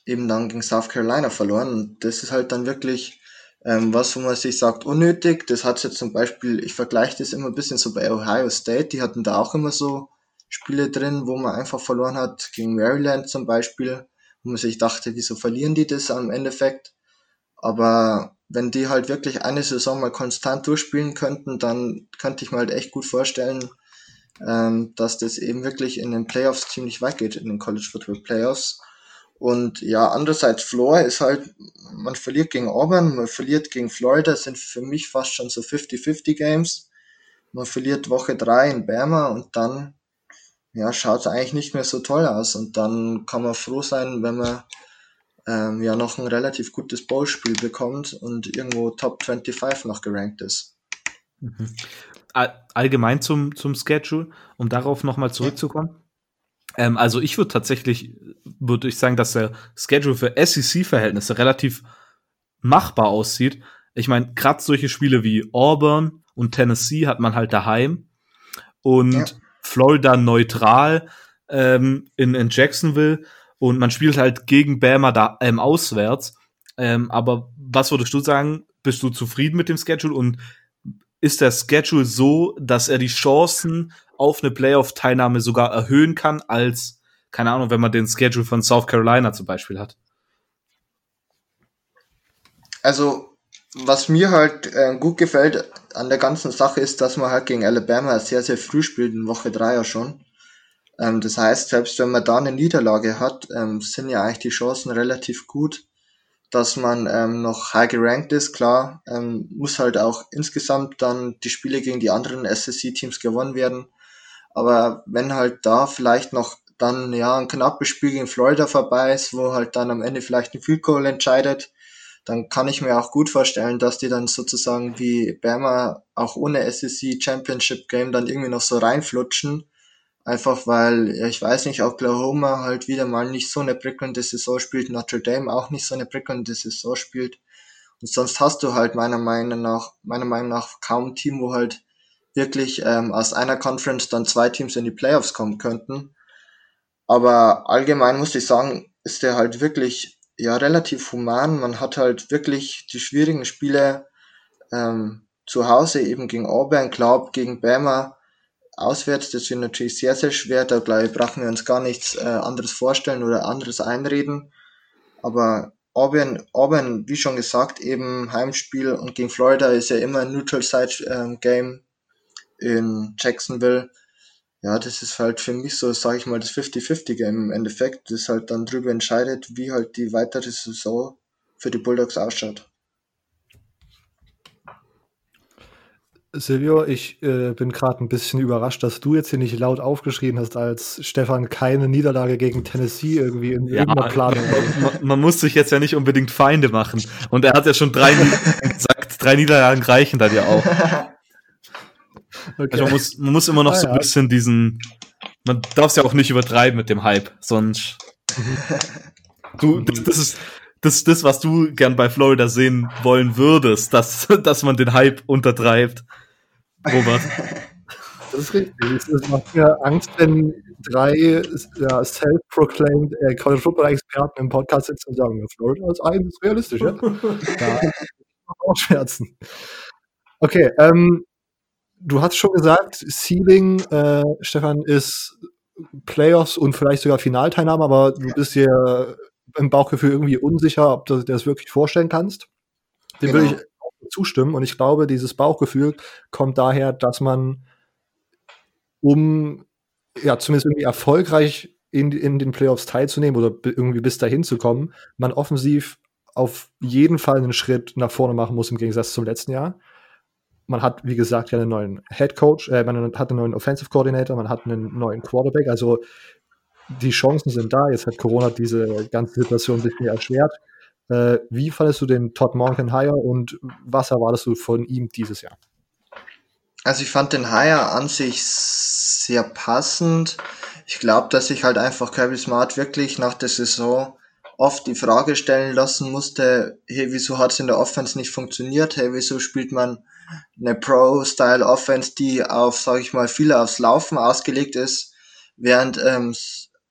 eben dann gegen South Carolina verloren. Und das ist halt dann wirklich ähm, was, wo man sich sagt, unnötig. Das hat jetzt zum Beispiel, ich vergleiche das immer ein bisschen so bei Ohio State, die hatten da auch immer so Spiele drin, wo man einfach verloren hat, gegen Maryland zum Beispiel, wo man sich dachte, wieso verlieren die das am Endeffekt? Aber wenn die halt wirklich eine Saison mal konstant durchspielen könnten, dann könnte ich mir halt echt gut vorstellen, ähm, dass das eben wirklich in den Playoffs ziemlich weit geht, in den College Football Playoffs. Und ja, andererseits Floor ist halt, man verliert gegen Auburn, man verliert gegen Florida, sind für mich fast schon so 50-50 Games. Man verliert Woche drei in Bama und dann ja, schaut eigentlich nicht mehr so toll aus. Und dann kann man froh sein, wenn man ähm, ja noch ein relativ gutes Ballspiel bekommt und irgendwo Top 25 noch gerankt ist. Mhm. Allgemein zum, zum Schedule, um darauf nochmal zurückzukommen. Ja. Ähm, also ich würde tatsächlich, würde ich sagen, dass der Schedule für SEC-Verhältnisse relativ machbar aussieht. Ich meine, gerade solche Spiele wie Auburn und Tennessee hat man halt daheim. Und ja Florida neutral ähm, in, in Jacksonville und man spielt halt gegen Bama da ähm, auswärts. Ähm, aber was würdest du sagen? Bist du zufrieden mit dem Schedule und ist der Schedule so, dass er die Chancen auf eine Playoff-Teilnahme sogar erhöhen kann als keine Ahnung, wenn man den Schedule von South Carolina zum Beispiel hat. Also, was mir halt äh, gut gefällt an der ganzen Sache ist, dass man halt gegen Alabama sehr, sehr früh spielt, in Woche 3 ja schon. Ähm, das heißt, selbst wenn man da eine Niederlage hat, ähm, sind ja eigentlich die Chancen relativ gut, dass man ähm, noch high gerankt ist. Klar, ähm, muss halt auch insgesamt dann die Spiele gegen die anderen SSC-Teams gewonnen werden. Aber wenn halt da vielleicht noch dann ja ein knappes Spiel gegen Florida vorbei ist, wo halt dann am Ende vielleicht ein Field Goal entscheidet, dann kann ich mir auch gut vorstellen, dass die dann sozusagen wie Bama auch ohne SEC Championship Game dann irgendwie noch so reinflutschen. Einfach weil, ich weiß nicht, Oklahoma halt wieder mal nicht so eine prickelnde Saison spielt, Notre Dame auch nicht so eine prickelnde Saison spielt. Und sonst hast du halt meiner Meinung nach, meiner Meinung nach kaum ein Team, wo halt wirklich ähm, aus einer Conference dann zwei Teams in die Playoffs kommen könnten. Aber allgemein muss ich sagen, ist der halt wirklich ja relativ human. Man hat halt wirklich die schwierigen Spiele ähm, zu Hause eben gegen Auburn, glaub gegen Bama auswärts. Das wird natürlich sehr sehr schwer. Da glaube ich brauchen wir uns gar nichts äh, anderes vorstellen oder anderes einreden. Aber Auburn, Auburn, wie schon gesagt, eben Heimspiel und gegen Florida ist ja immer ein Neutral Side ähm, Game in Jacksonville ja, das ist halt für mich so, sage ich mal, das 50-50-Game im Endeffekt, das halt dann drüber entscheidet, wie halt die weitere Saison für die Bulldogs ausschaut. Silvio, ich äh, bin gerade ein bisschen überrascht, dass du jetzt hier nicht laut aufgeschrien hast, als Stefan keine Niederlage gegen Tennessee irgendwie in ja, irgendeiner Planung man, man, muss sich jetzt ja nicht unbedingt Feinde machen. Und er hat ja schon drei Niederlagen gesagt, drei Niederlagen reichen dann ja auch. Okay. Also man muss, man muss immer noch ah, so ein bisschen diesen, man darf es ja auch nicht übertreiben mit dem Hype, sonst du, das, das ist, das das, was du gern bei Florida sehen wollen würdest, dass, dass man den Hype untertreibt. Robert. Das ist richtig. Es macht mir Angst, wenn drei ja, self-proclaimed äh, College Football Experten im Podcast sitzen und sagen, Florida ist eins ist realistisch, ja? da auch Schmerzen. Okay, ähm, du hast schon gesagt, Ceiling, äh, Stefan, ist Playoffs und vielleicht sogar Finalteilnahme, aber du bist dir im Bauchgefühl irgendwie unsicher, ob du dir das wirklich vorstellen kannst. Dem genau. würde ich auch zustimmen und ich glaube, dieses Bauchgefühl kommt daher, dass man um ja zumindest irgendwie erfolgreich in, in den Playoffs teilzunehmen oder irgendwie bis dahin zu kommen, man offensiv auf jeden Fall einen Schritt nach vorne machen muss im Gegensatz zum letzten Jahr man hat, wie gesagt, ja einen neuen Head Coach, äh, man hat einen neuen Offensive Coordinator, man hat einen neuen Quarterback. Also die Chancen sind da. Jetzt hat Corona diese ganze Situation ein bisschen erschwert. Äh, wie fandest du den Todd Monken Hire und was erwartest du von ihm dieses Jahr? Also ich fand den Hire an sich sehr passend. Ich glaube, dass ich halt einfach Kirby Smart wirklich nach der Saison oft die Frage stellen lassen musste, hey, wieso hat es in der Offense nicht funktioniert? Hey, wieso spielt man eine Pro-Style-Offense, die auf, sage ich mal, viel aufs Laufen ausgelegt ist, während ähm,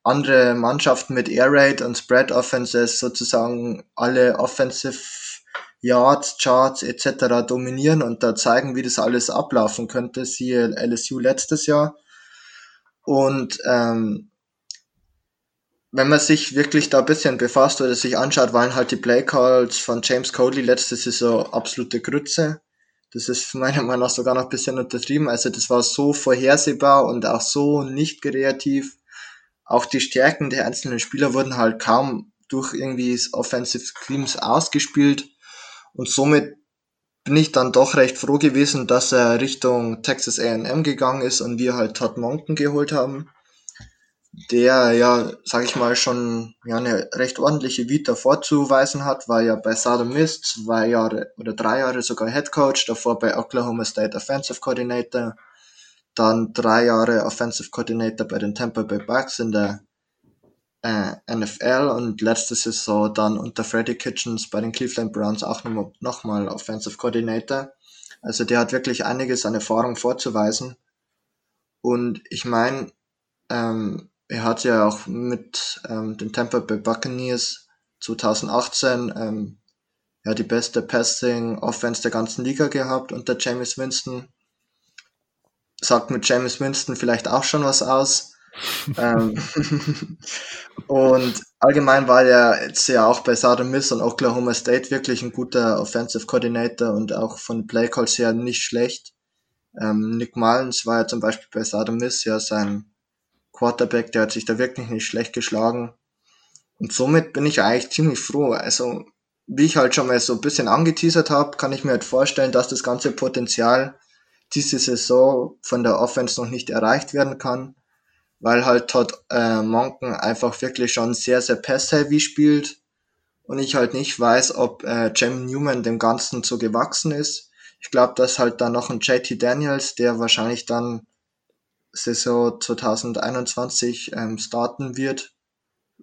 andere Mannschaften mit Air Raid und Spread Offenses sozusagen alle Offensive Yards, Charts etc. dominieren und da zeigen, wie das alles ablaufen könnte, siehe LSU letztes Jahr. Und ähm, wenn man sich wirklich da ein bisschen befasst oder sich anschaut, waren halt die Play Calls von James Codley letzte Saison absolute Grütze. Das ist meiner Meinung nach sogar noch ein bisschen untertrieben. Also das war so vorhersehbar und auch so nicht kreativ. Auch die Stärken der einzelnen Spieler wurden halt kaum durch irgendwie Offensive Schemes ausgespielt. Und somit bin ich dann doch recht froh gewesen, dass er Richtung Texas A&M gegangen ist und wir halt Todd Monken geholt haben der ja, sag ich mal, schon ja, eine recht ordentliche Vita vorzuweisen hat, war ja bei Southern Miss zwei Jahre oder drei Jahre sogar Head Coach, davor bei Oklahoma State Offensive Coordinator, dann drei Jahre Offensive Coordinator bei den Tampa Bay Bucks in der äh, NFL und letzte Saison dann unter Freddie Kitchens bei den Cleveland Browns auch nochmal noch mal Offensive Coordinator. Also der hat wirklich einiges an Erfahrung vorzuweisen. Und ich meine, ähm, er hat ja auch mit ähm, den Tampa Bay Buccaneers 2018 ähm, ja die beste Passing Offense der ganzen Liga gehabt unter James Winston. Sagt mit James Winston vielleicht auch schon was aus. ähm, und allgemein war er jetzt ja auch bei Southern Miss und Oklahoma State wirklich ein guter Offensive Coordinator und auch von Play Calls her nicht schlecht. Ähm, Nick Mullins war ja zum Beispiel bei Southern Miss ja sein Quarterback, der hat sich da wirklich nicht schlecht geschlagen. Und somit bin ich eigentlich ziemlich froh. Also, wie ich halt schon mal so ein bisschen angeteasert habe, kann ich mir halt vorstellen, dass das ganze Potenzial diese Saison von der Offense noch nicht erreicht werden kann, weil halt Todd äh, Monken einfach wirklich schon sehr, sehr pass-heavy spielt und ich halt nicht weiß, ob äh, Jem Newman dem Ganzen so gewachsen ist. Ich glaube, dass halt dann noch ein JT Daniels, der wahrscheinlich dann Saison 2021 ähm, starten wird,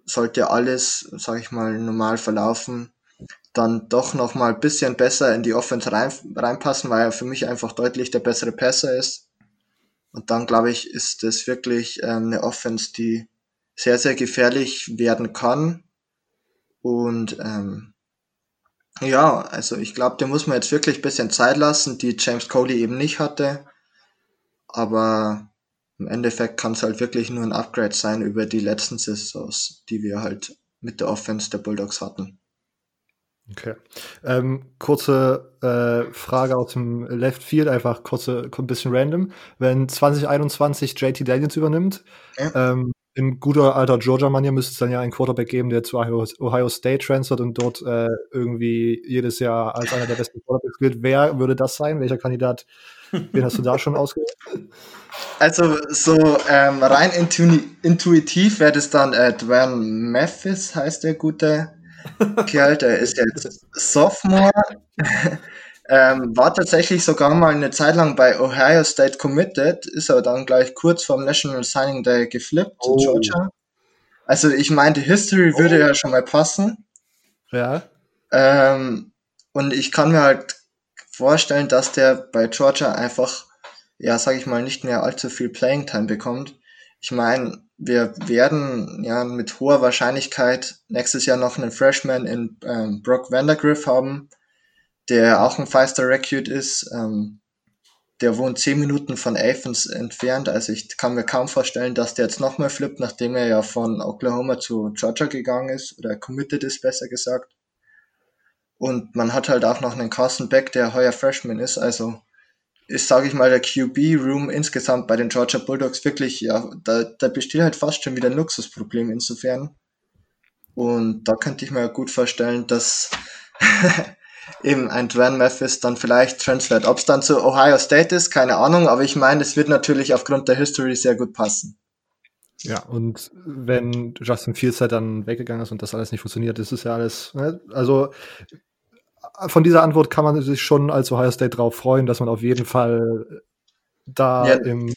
sollte alles, sage ich mal, normal verlaufen, dann doch noch mal ein bisschen besser in die Offense rein, reinpassen, weil er für mich einfach deutlich der bessere Passer ist. Und dann glaube ich, ist das wirklich ähm, eine Offense, die sehr, sehr gefährlich werden kann. Und ähm, ja, also ich glaube, der muss man jetzt wirklich ein bisschen Zeit lassen, die James Coley eben nicht hatte. Aber im Endeffekt kann es halt wirklich nur ein Upgrade sein über die letzten Saisons, die wir halt mit der Offense der Bulldogs hatten. Okay. Ähm, kurze äh, Frage aus dem Left Field, einfach kurze, ein bisschen random. Wenn 2021 JT Daniels übernimmt, ja. ähm, in guter alter Georgia-Manier müsste es dann ja einen Quarterback geben, der zu Ohio, State transfert und dort äh, irgendwie jedes Jahr als einer der besten Quarterbacks gilt. Wer würde das sein? Welcher Kandidat? Wen hast du da schon ausgewählt? Also so ähm, rein intu intuitiv wäre das dann äh, Dwayne Memphis, heißt der gute Kerl, der ist jetzt Sophomore. Ähm, war tatsächlich sogar mal eine Zeit lang bei Ohio State committed, ist aber dann gleich kurz vorm National Signing Day geflippt oh. zu Georgia. Also ich meinte, History oh. würde ja schon mal passen. Ja. Ähm, und ich kann mir halt vorstellen, dass der bei Georgia einfach, ja, sag ich mal, nicht mehr allzu viel Playing Time bekommt. Ich meine, wir werden ja mit hoher Wahrscheinlichkeit nächstes Jahr noch einen Freshman in ähm, Brock Vandergriff haben, der auch ein Five-Star Recruit ist. Ähm, der wohnt zehn Minuten von Athens entfernt, also ich kann mir kaum vorstellen, dass der jetzt nochmal flippt, nachdem er ja von Oklahoma zu Georgia gegangen ist, oder committed ist, besser gesagt. Und man hat halt auch noch einen Carson Beck, der heuer Freshman ist, also ist, sage ich mal, der QB-Room insgesamt bei den Georgia Bulldogs wirklich, ja, da, da besteht halt fast schon wieder ein Luxusproblem insofern. Und da könnte ich mir gut vorstellen, dass eben ein Dwan Memphis dann vielleicht transfert. Ob es dann zu Ohio State ist, keine Ahnung, aber ich meine, es wird natürlich aufgrund der History sehr gut passen. Ja, und wenn Justin Fields halt dann weggegangen ist und das alles nicht funktioniert, ist es ja alles, ne? also von dieser Antwort kann man sich schon als Ohio State drauf freuen, dass man auf jeden Fall da ja. im,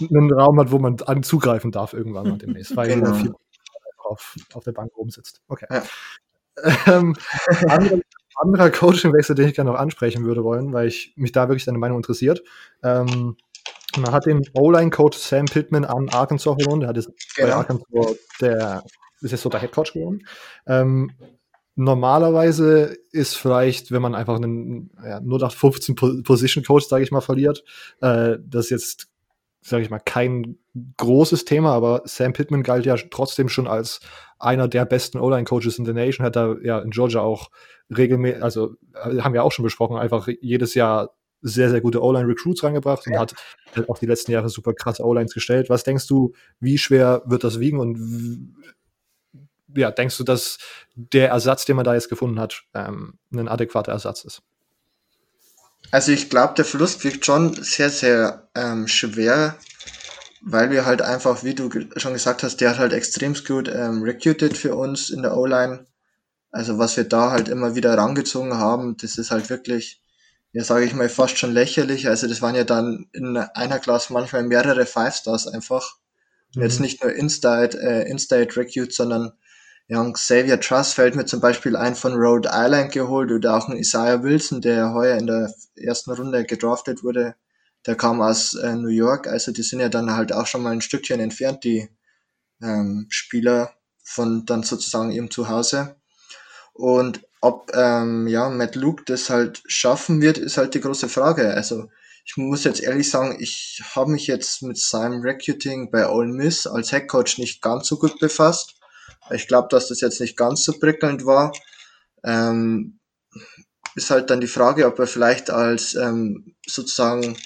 einen Raum hat, wo man an zugreifen darf irgendwann mal demnächst, weil genau. viel auf, auf der Bank oben sitzt. Okay. Ja. Ähm, andere, anderer Coachingwechsel, den ich gerne noch ansprechen würde wollen, weil ich mich da wirklich deine Meinung interessiert. Ähm, man hat den O-Line-Coach Sam Pittman an Arkansas verloren. Der hat jetzt genau. bei Arkansas der ist jetzt so der Head Coach geworden. Ähm, Normalerweise ist vielleicht, wenn man einfach einen ja, 0815 Position Coach, sage ich mal, verliert, äh, das jetzt, sage ich mal, kein großes Thema, aber Sam Pittman galt ja trotzdem schon als einer der besten O-Line-Coaches in der Nation, hat da ja in Georgia auch regelmäßig, also äh, haben wir auch schon besprochen, einfach jedes Jahr sehr, sehr gute O-Line-Recruits reingebracht ja. und hat halt auch die letzten Jahre super krasse O-Lines gestellt. Was denkst du, wie schwer wird das wiegen und ja, denkst du, dass der Ersatz, den man da jetzt gefunden hat, ähm, ein adäquater Ersatz ist? Also ich glaube, der Verlust wiegt schon sehr, sehr ähm, schwer, weil wir halt einfach, wie du schon gesagt hast, der hat halt extrem gut ähm, recruited für uns in der O-Line. Also was wir da halt immer wieder rangezogen haben, das ist halt wirklich, ja sage ich mal, fast schon lächerlich. Also das waren ja dann in einer Klasse manchmal mehrere Five Stars einfach. Mhm. Jetzt nicht nur In-State, äh, In-State Recruit, sondern ja, und Xavier Truss fällt mir zum Beispiel ein von Rhode Island geholt oder auch ein Isaiah Wilson, der heuer in der ersten Runde gedraftet wurde. Der kam aus äh, New York, also die sind ja dann halt auch schon mal ein Stückchen entfernt, die ähm, Spieler von dann sozusagen ihrem Zuhause. Und ob ähm, ja Matt Luke das halt schaffen wird, ist halt die große Frage. Also ich muss jetzt ehrlich sagen, ich habe mich jetzt mit seinem Recruiting bei Ole Miss als Headcoach nicht ganz so gut befasst. Ich glaube, dass das jetzt nicht ganz so prickelnd war. Ähm, ist halt dann die Frage, ob er vielleicht als ähm, sozusagen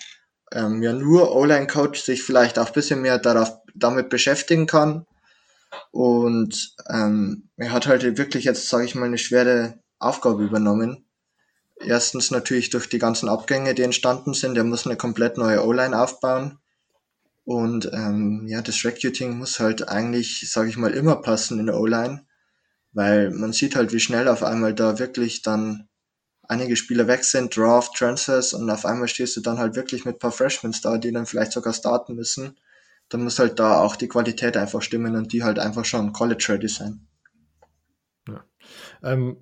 ähm, ja nur O-Line-Coach sich vielleicht auch ein bisschen mehr darauf, damit beschäftigen kann. Und ähm, er hat halt wirklich jetzt, sage ich mal, eine schwere Aufgabe übernommen. Erstens natürlich durch die ganzen Abgänge, die entstanden sind. Er muss eine komplett neue O-Line aufbauen. Und ähm, ja, das Recruiting muss halt eigentlich, sage ich mal, immer passen in der O-Line. Weil man sieht halt, wie schnell auf einmal da wirklich dann einige Spieler weg sind, Draft, Transfers und auf einmal stehst du dann halt wirklich mit paar Freshmen da, die dann vielleicht sogar starten müssen. Dann muss halt da auch die Qualität einfach stimmen und die halt einfach schon College-ready sein. Ja. Ähm,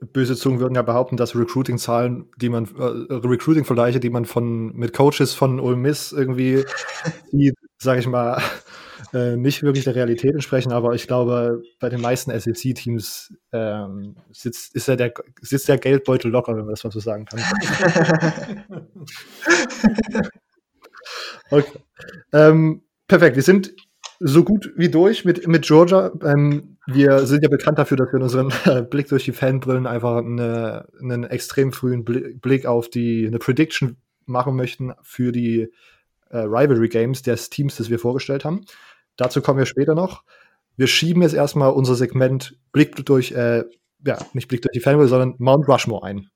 böse Zungen würden ja behaupten, dass Recruiting-Zahlen, die man, äh, Recruiting-Vergleiche, die man von mit Coaches von Ole Miss irgendwie sieht, sage ich mal, äh, nicht wirklich der Realität entsprechen, aber ich glaube, bei den meisten SEC-Teams ähm, sitzt, ist ja der, sitzt der Geldbeutel locker, wenn man das mal so sagen kann. okay. Ähm, perfekt, wir sind so gut wie durch mit, mit Georgia. Ähm, wir sind ja bekannt dafür, dass wir in unserem Blick durch die Fanbrillen einfach eine, einen extrem frühen Blick auf die, eine Prediction machen möchten für die äh, Rivalry Games des Teams, das wir vorgestellt haben. Dazu kommen wir später noch. Wir schieben jetzt erstmal unser Segment Blick durch, äh, ja, nicht Blick durch die Fanbrillen, sondern Mount Rushmore ein.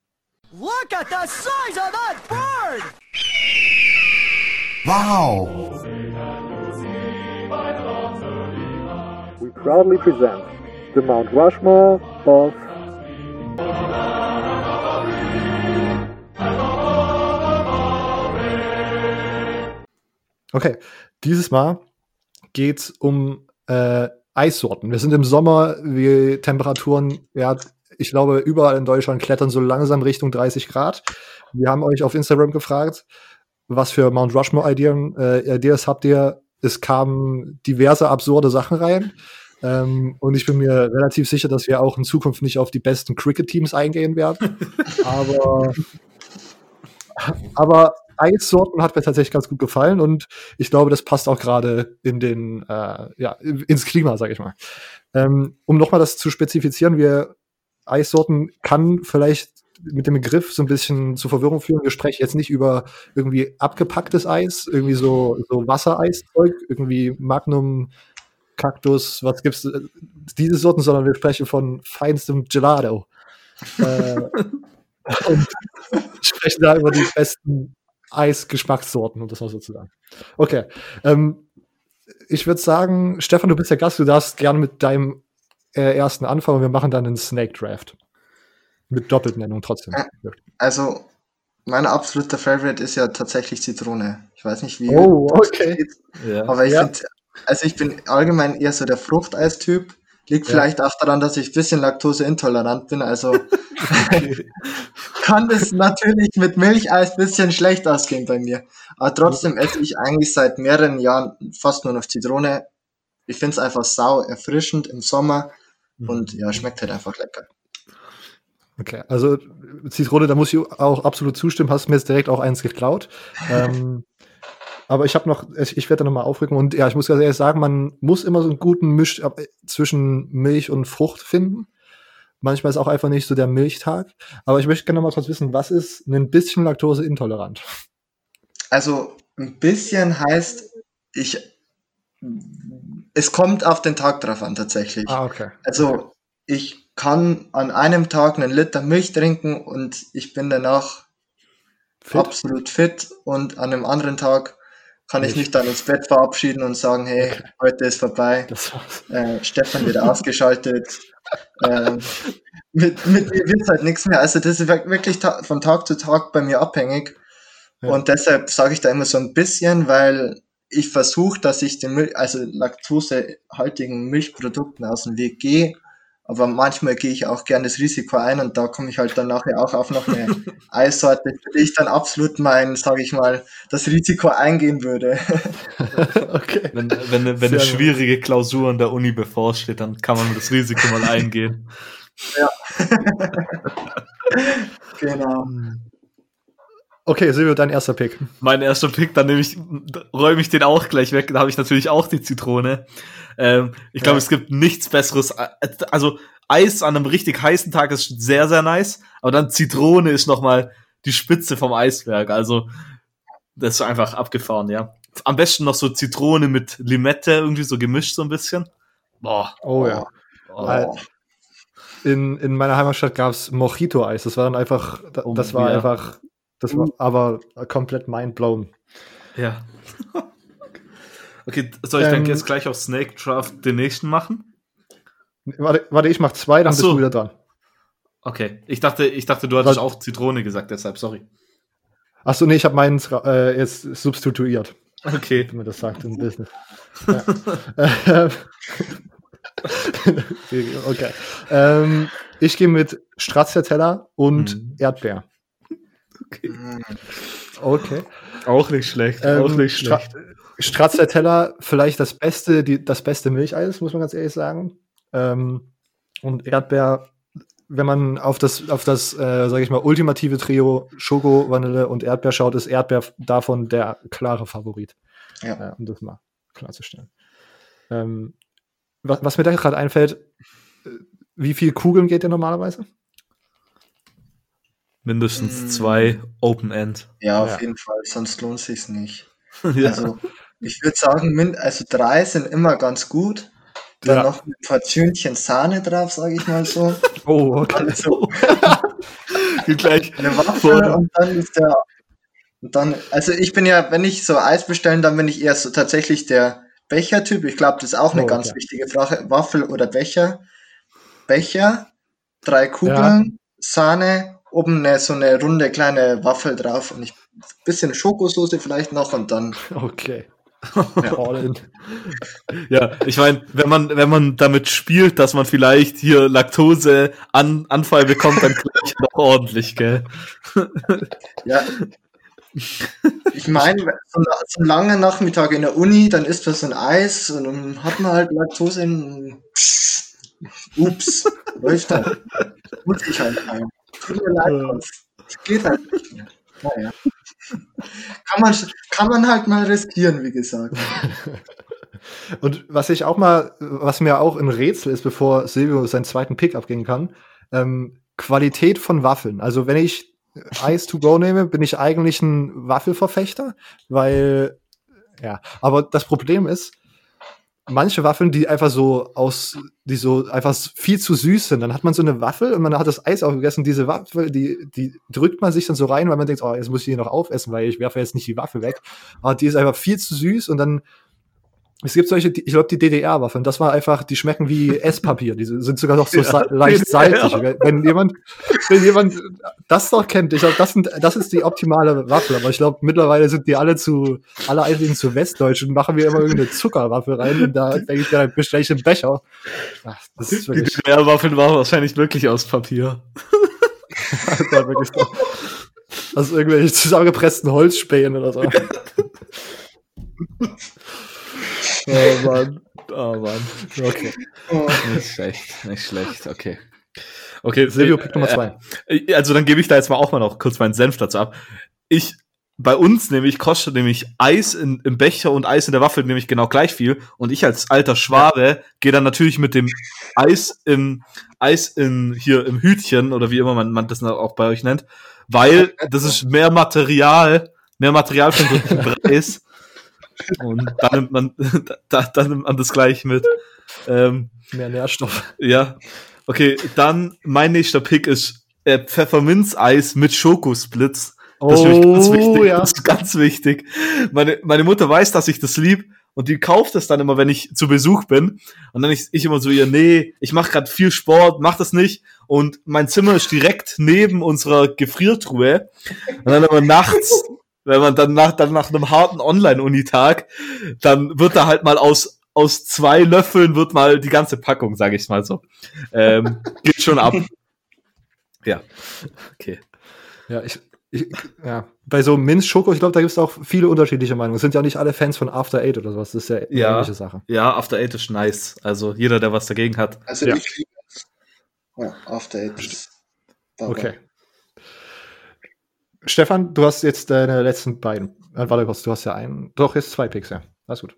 Look at the size of that bird! Wow! Proudly present the Mount Rushmore of Okay, dieses Mal geht es um äh, Eissorten. Wir sind im Sommer, die Temperaturen, ja, ich glaube, überall in Deutschland klettern so langsam Richtung 30 Grad. Wir haben euch auf Instagram gefragt, was für Mount Rushmore-Ideen äh, Ideas habt ihr. Es kamen diverse absurde Sachen rein. Ähm, und ich bin mir relativ sicher, dass wir auch in Zukunft nicht auf die besten Cricket-Teams eingehen werden. aber, aber Eissorten hat mir tatsächlich ganz gut gefallen und ich glaube, das passt auch gerade in den, äh, ja, ins Klima, sage ich mal. Ähm, um nochmal das zu spezifizieren, wir Eissorten kann vielleicht mit dem Begriff so ein bisschen zur Verwirrung führen. Wir sprechen jetzt nicht über irgendwie abgepacktes Eis, irgendwie so, so Wassereiszeug, irgendwie Magnum Kaktus, was gibt's, äh, diese Sorten, sondern wir sprechen von feinstem Gelato. äh, und sprechen da über die besten Eisgeschmackssorten, um das mal so zu sagen. Okay. Ähm, ich würde sagen, Stefan, du bist der Gast, du darfst gerne mit deinem äh, ersten anfangen und wir machen dann einen Snake Draft. Mit Doppeltnennung trotzdem. Also, mein absoluter Favorite ist ja tatsächlich Zitrone. Ich weiß nicht, wie. Oh, okay. Ja. Aber ich ja. finde also ich bin allgemein eher so der Fruchteistyp. Liegt ja. vielleicht auch daran, dass ich ein bisschen laktoseintolerant bin. Also kann das natürlich mit Milcheis ein bisschen schlecht ausgehen bei mir. Aber trotzdem esse ich eigentlich seit mehreren Jahren fast nur noch Zitrone. Ich finde es einfach sau erfrischend im Sommer mhm. und ja, schmeckt halt einfach lecker. Okay, also Zitrone, da muss ich auch absolut zustimmen, hast mir jetzt direkt auch eins geklaut. ähm, aber ich habe noch, ich werde da nochmal aufrücken und ja, ich muss ganz ehrlich sagen, man muss immer so einen guten Misch äh, zwischen Milch und Frucht finden. Manchmal ist auch einfach nicht so der Milchtag. Aber ich möchte gerne mal kurz wissen, was ist ein bisschen laktoseintolerant? Also ein bisschen heißt, ich, es kommt auf den Tag drauf an tatsächlich. Ah, okay. Also ich kann an einem Tag einen Liter Milch trinken und ich bin danach fit? absolut fit und an einem anderen Tag kann ich mich dann ins Bett verabschieden und sagen, hey, heute ist vorbei. Äh, Stefan wird ausgeschaltet. ähm, mit, mit mir wird halt nichts mehr. Also das ist wirklich ta von Tag zu Tag bei mir abhängig. Ja. Und deshalb sage ich da immer so ein bisschen, weil ich versuche, dass ich den Milch, also laktosehaltigen Milchprodukten aus dem Weg gehe aber manchmal gehe ich auch gerne das Risiko ein und da komme ich halt dann nachher auch auf noch eine Eissorte, für die ich dann absolut mein, sage ich mal, das Risiko eingehen würde. okay. Wenn, wenn, wenn eine schwierige Klausur an der Uni bevorsteht, dann kann man das Risiko mal eingehen. Ja. genau. Okay, Silvio, dein erster Pick. Mein erster Pick, dann nehme ich, räume ich den auch gleich weg. Da habe ich natürlich auch die Zitrone. Ähm, ich glaube, ja. es gibt nichts Besseres. Also Eis an einem richtig heißen Tag ist sehr, sehr nice. Aber dann Zitrone ist noch mal die Spitze vom Eisberg. Also das ist einfach abgefahren, ja. Am besten noch so Zitrone mit Limette, irgendwie so gemischt so ein bisschen. Boah. Oh ja. Oh. In, in meiner Heimatstadt gab es Mojito-Eis. Das war dann einfach, das war ja. einfach das war aber komplett mindblown. Ja. okay, soll ich ähm, dann jetzt gleich auf Snake Draft den nächsten machen? Warte, warte ich mach zwei, dann so. bist du wieder dran. Okay, ich dachte, ich dachte, du hattest Was? auch Zitrone gesagt, deshalb, sorry. Achso, nee, ich habe meinen äh, jetzt substituiert. Okay. Wenn man das sagt im Business. Ja. okay. Ähm, ich gehe mit Stracciatella und mhm. Erdbeer. Okay. Okay. Auch nicht schlecht. Ähm, auch nicht schlecht. Stra Stracciatella, vielleicht das beste, die, das beste Milcheis, muss man ganz ehrlich sagen. Ähm, und Erdbeer, wenn man auf das, auf das, äh, sage ich mal, ultimative Trio Schoko, Vanille und Erdbeer schaut, ist Erdbeer davon der klare Favorit. Ja. Äh, um das mal klarzustellen. Ähm, was, was, mir da gerade einfällt, äh, wie viel Kugeln geht der normalerweise? Mindestens hm. zwei Open End. Ja, auf ja. jeden Fall, sonst lohnt es sich nicht. ja. Also, ich würde sagen, also drei sind immer ganz gut. Dann ja. noch ein Portionchen Sahne drauf, sage ich mal so. Oh, okay. Also, gleich eine Waffel und dann ist der. Und dann, also ich bin ja, wenn ich so Eis bestellen, dann bin ich eher so tatsächlich der Bechertyp. Ich glaube, das ist auch eine oh, ganz okay. wichtige Frage. Waffel oder Becher? Becher, drei Kugeln, ja. Sahne, oben eine, so eine runde kleine Waffel drauf und ich bisschen Schokosoße vielleicht noch und dann. Okay. Ja, ja ich meine, wenn man, wenn man damit spielt, dass man vielleicht hier Laktose an, Anfall bekommt, dann gleich noch ordentlich, gell? Ja. Ich meine, so, so ein langer Nachmittag in der Uni, dann isst man so ein Eis und dann hat man halt Laktose in. Ups, läuft halt. Muss ich halt ein. Tut mir leid, das geht halt nicht mehr. Naja. Kann man, kann man halt mal riskieren, wie gesagt. Und was ich auch mal, was mir auch ein Rätsel ist, bevor Silvio seinen zweiten Pick abgehen kann, ähm, Qualität von Waffeln. Also wenn ich Ice to go nehme, bin ich eigentlich ein Waffelverfechter, weil ja, aber das Problem ist, manche Waffeln, die einfach so aus, die so einfach viel zu süß sind. Dann hat man so eine Waffel und man hat das Eis aufgegessen. Diese Waffel, die, die drückt man sich dann so rein, weil man denkt, oh, jetzt muss ich die noch aufessen, weil ich werfe jetzt nicht die Waffe weg. Aber die ist einfach viel zu süß und dann es gibt solche, ich glaube, die DDR-Waffeln, das war einfach, die schmecken wie Esspapier. Die sind sogar noch so ja, leicht salzig. Ja. Wenn jemand, wenn jemand das noch kennt, ich glaube, das, sind, das ist die optimale Waffel. Aber ich glaube, mittlerweile sind die alle zu, alle eigentlich zu Westdeutsch und machen wir immer irgendeine Zuckerwaffe rein und da denke ich, dann bestelle ich einen Becher. Ach, das ist die DDR-Waffeln waren wahrscheinlich wirklich aus Papier. das war wirklich so. Also irgendwelche zusammengepressten Holzspähen oder so. Oh Mann. Oh Mann. Okay. Oh. Nicht schlecht, nicht schlecht, okay. Okay, Silvio, Pick Nummer zwei. Äh, also dann gebe ich da jetzt mal auch mal noch kurz meinen Senf dazu ab. Ich, bei uns nämlich kostet nämlich Eis in, im Becher und Eis in der Waffel nämlich genau gleich viel. Und ich als alter Schwabe gehe dann natürlich mit dem Eis im Eis in hier im Hütchen oder wie immer man, man das auch bei euch nennt, weil das ist mehr Material, mehr Material für den Preis. Und dann nimmt man, da, dann nimmt man das gleich mit. Ähm, Mehr Nährstoff. Ja. Okay, dann mein nächster Pick ist äh, Pfefferminzeis mit Schokosplitz. Das ist oh, ganz wichtig. Ja. Das ist ganz wichtig. Meine, meine Mutter weiß, dass ich das lieb und die kauft es dann immer, wenn ich zu Besuch bin. Und dann ich, ich immer so ihr, nee, ich mache gerade viel Sport, mach das nicht. Und mein Zimmer ist direkt neben unserer Gefriertruhe. Und dann immer nachts wenn man dann nach, dann nach einem harten Online-Uni-Tag, dann wird da halt mal aus, aus zwei Löffeln wird mal die ganze Packung, sage ich mal so. Ähm, geht schon ab. Ja, okay. Ja, ich, ich, ja, bei so Minz Schoko, ich glaube, da gibt es auch viele unterschiedliche Meinungen. Es sind ja nicht alle Fans von After Eight oder sowas. Das ist ja eine ja, ähnliche Sache. Ja, After Eight ist nice. Also jeder, der was dagegen hat. Also ja. ich liebe es. Ja, After Eight ist. Okay. Stefan, du hast jetzt deine letzten beiden. Äh, warte kurz, du hast ja einen. Doch, jetzt zwei Picks, ja. Alles gut.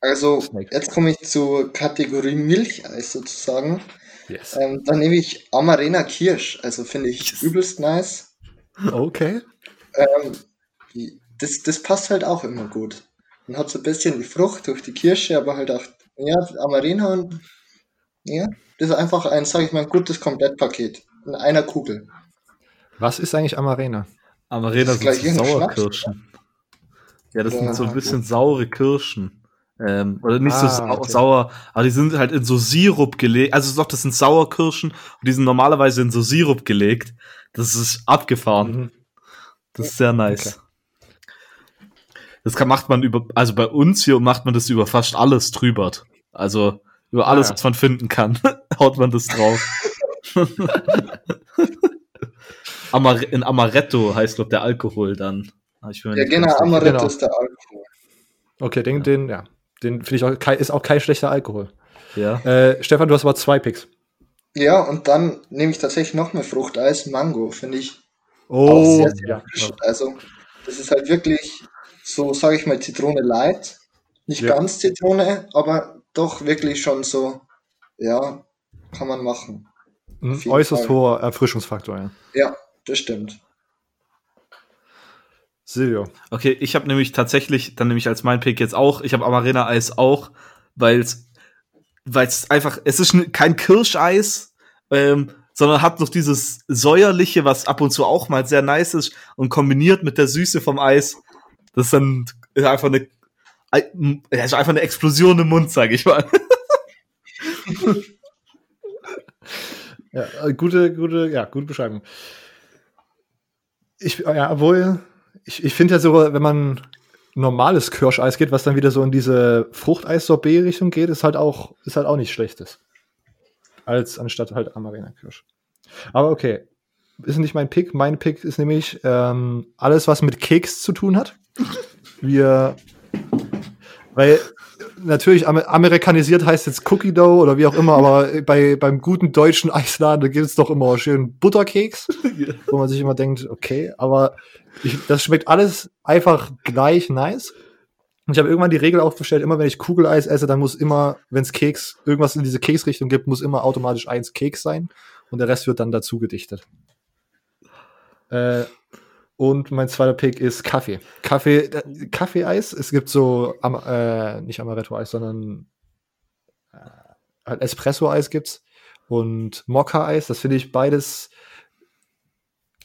Also, jetzt komme ich zur Kategorie Milcheis sozusagen. Yes. Ähm, dann nehme ich Amarena Kirsch. Also finde ich yes. übelst nice. Okay. Ähm, das, das passt halt auch immer gut. Man hat so ein bisschen die Frucht durch die Kirsche, aber halt auch, ja, Amarena und, ja, das ist einfach ein, sag ich mal, gutes Komplettpaket. In einer Kugel. Was ist eigentlich Amarena? Amarena sind so Sauerkirschen. Ja, das ja, sind so ein bisschen gut. saure Kirschen. Ähm, oder nicht ah, so sau okay. sauer, aber die sind halt in so Sirup gelegt. Also doch, das sind Sauerkirschen und die sind normalerweise in so Sirup gelegt. Das ist abgefahren. Mhm. Das ist sehr nice. Okay. Das kann, macht man über, also bei uns hier macht man das über fast alles drüber. Also über alles, ah, ja. was man finden kann, haut man das drauf. Amar in Amaretto heißt doch der Alkohol dann. Ah, ja, genau, Amaretto genau. ist der Alkohol. Okay, den, ja. den, ja. Den finde ich auch, ist auch kein schlechter Alkohol. Ja. Äh, Stefan, du hast aber zwei Picks. Ja, und dann nehme ich tatsächlich noch mehr Fruchteis. Mango, finde ich oh, auch sehr, sehr ja. frisch. Also, das ist halt wirklich so, sage ich mal, Zitrone light. Nicht ja. ganz Zitrone, aber doch wirklich schon so, ja, kann man machen. Mhm, äußerst Fall. hoher Erfrischungsfaktor, ja. Ja, das stimmt. Silvio. Okay, ich habe nämlich tatsächlich, dann nehme ich als mein Pick jetzt auch, ich habe Amarena Eis auch, weil es weil es einfach, es ist kein Kirscheis, ähm, sondern hat noch dieses säuerliche, was ab und zu auch mal sehr nice ist und kombiniert mit der Süße vom Eis, das ist dann einfach eine, ja, ist einfach eine Explosion im Mund, sage ich mal. ja, gute, gute, ja, gute Beschreibung. Ich, ja, obwohl, ich, ich finde ja so, wenn man normales Kirscheis geht, was dann wieder so in diese Fruchteis-Sorbet-Richtung geht, ist halt auch, ist halt auch nicht schlechtes. Als anstatt halt Amarena-Kirsch. Aber okay. Ist nicht mein Pick. Mein Pick ist nämlich ähm, alles, was mit Keks zu tun hat. Wir, weil natürlich amerikanisiert heißt jetzt Cookie Dough oder wie auch immer, aber bei, beim guten deutschen Eisladen, da gibt es doch immer schön Butterkeks, wo man sich immer denkt, okay, aber ich, das schmeckt alles einfach gleich nice. Und ich habe irgendwann die Regel aufgestellt, immer wenn ich Kugeleis esse, dann muss immer, wenn es Keks, irgendwas in diese Keksrichtung gibt, muss immer automatisch eins Keks sein und der Rest wird dann dazu gedichtet. Äh, und mein zweiter Pick ist Kaffee. Kaffee, äh, Kaffee-Eis. Es gibt so, am, äh, nicht Amaretto-Eis, sondern äh, halt Espresso-Eis gibt's. Und Mokka-Eis, das finde ich beides.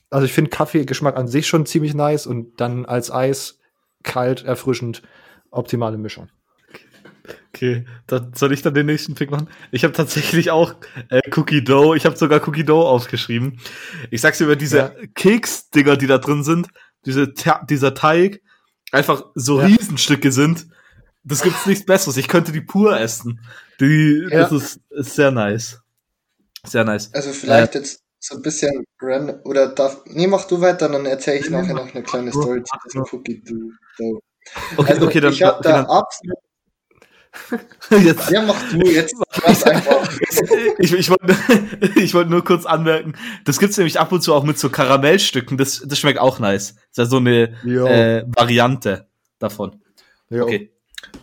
Also ich finde Kaffeegeschmack an sich schon ziemlich nice und dann als Eis kalt, erfrischend, optimale Mischung. Okay, dann soll ich dann den nächsten Pick machen? Ich habe tatsächlich auch äh, Cookie Dough. Ich habe sogar Cookie Dough aufgeschrieben. Ich sag's dir über diese ja. Keks-Dinger, die da drin sind, diese, dieser Teig, einfach so ja. Riesenstücke sind. Das gibt's nichts Besseres. Ich könnte die pur essen. Die, ja. Das ist, ist sehr nice. Sehr nice. Also vielleicht äh, jetzt so ein bisschen random, oder darf, nee, mach du weiter, dann erzähle ich nachher noch eine kleine Story zu diesem Cookie Dough. Okay, also, okay, dann, ich habe da absolut Jetzt. Ja, mach du jetzt. Einfach. ich, ich wollte ich wollt nur kurz anmerken, das gibt's nämlich ab und zu auch mit so Karamellstücken. Das, das schmeckt auch nice. Das ist ja so eine äh, Variante davon. Jo. Okay.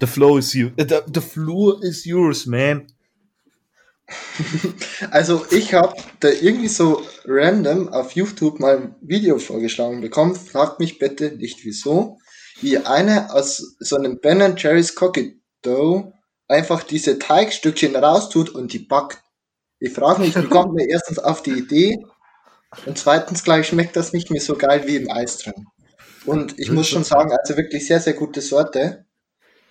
The flow is you. The, the floor is yours, man. Also ich habe da irgendwie so random auf YouTube mal ein Video vorgeschlagen bekommen. Fragt mich bitte nicht wieso. Wie eine aus so einem Ben Jerry's Cookie Dough einfach diese Teigstückchen raustut und die backt. Ich frage mich, wie kommt mir erstens auf die Idee und zweitens gleich schmeckt das nicht mehr so geil wie im Eis drin. Und ich muss schon sagen, also wirklich sehr, sehr gute Sorte.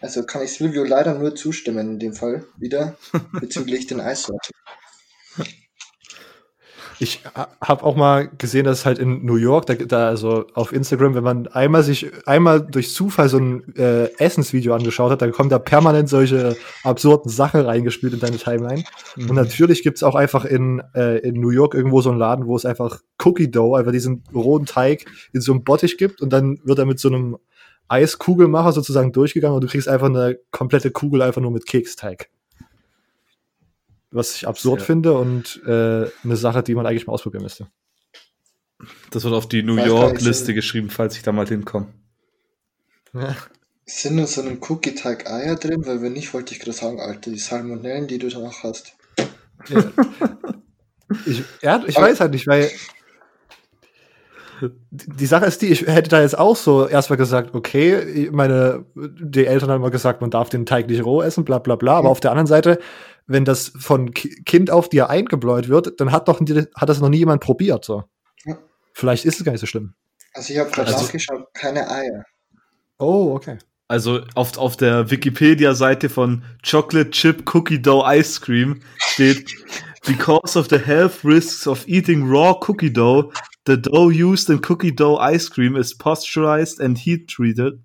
Also kann ich Silvio leider nur zustimmen in dem Fall wieder bezüglich den Eissorten. Ich habe auch mal gesehen, dass halt in New York, da, da also auf Instagram, wenn man einmal sich einmal durch Zufall so ein äh, Essensvideo angeschaut hat, dann kommen da permanent solche absurden Sachen reingespielt in deine Timeline. Mhm. Und natürlich gibt's auch einfach in, äh, in New York irgendwo so einen Laden, wo es einfach Cookie Dough, einfach diesen rohen Teig in so einem Bottich gibt und dann wird er mit so einem Eiskugelmacher sozusagen durchgegangen und du kriegst einfach eine komplette Kugel einfach nur mit Keksteig was ich absurd ja. finde und äh, eine Sache, die man eigentlich mal ausprobieren müsste. Das wird auf die New York-Liste geschrieben, falls ich da mal hinkomme. Ja. Sind in so einem Cookie-Teig Eier drin? Weil wenn nicht, wollte ich gerade sagen, Alter, die Salmonellen, die du danach hast. Ja. Ich, ja, ich weiß halt nicht, weil die Sache ist die, ich hätte da jetzt auch so erstmal gesagt, okay, meine, die Eltern haben immer gesagt, man darf den Teig nicht roh essen, bla bla bla, aber Mhm. auf der anderen Seite, wenn das von Ki- Kind auf dir eingebläut wird, dann hat doch hat das noch nie jemand probiert, so. Ja. Vielleicht ist es gar nicht so schlimm. Also ich habe gerade Also- nachgeschaut, keine Eier. Oh, okay. Also auf, auf der Wikipedia-Seite von Chocolate Chip Cookie Dough Ice Cream steht, because of the health risks of eating raw cookie dough, the dough used in cookie dough ice cream is pasteurized and heat treated.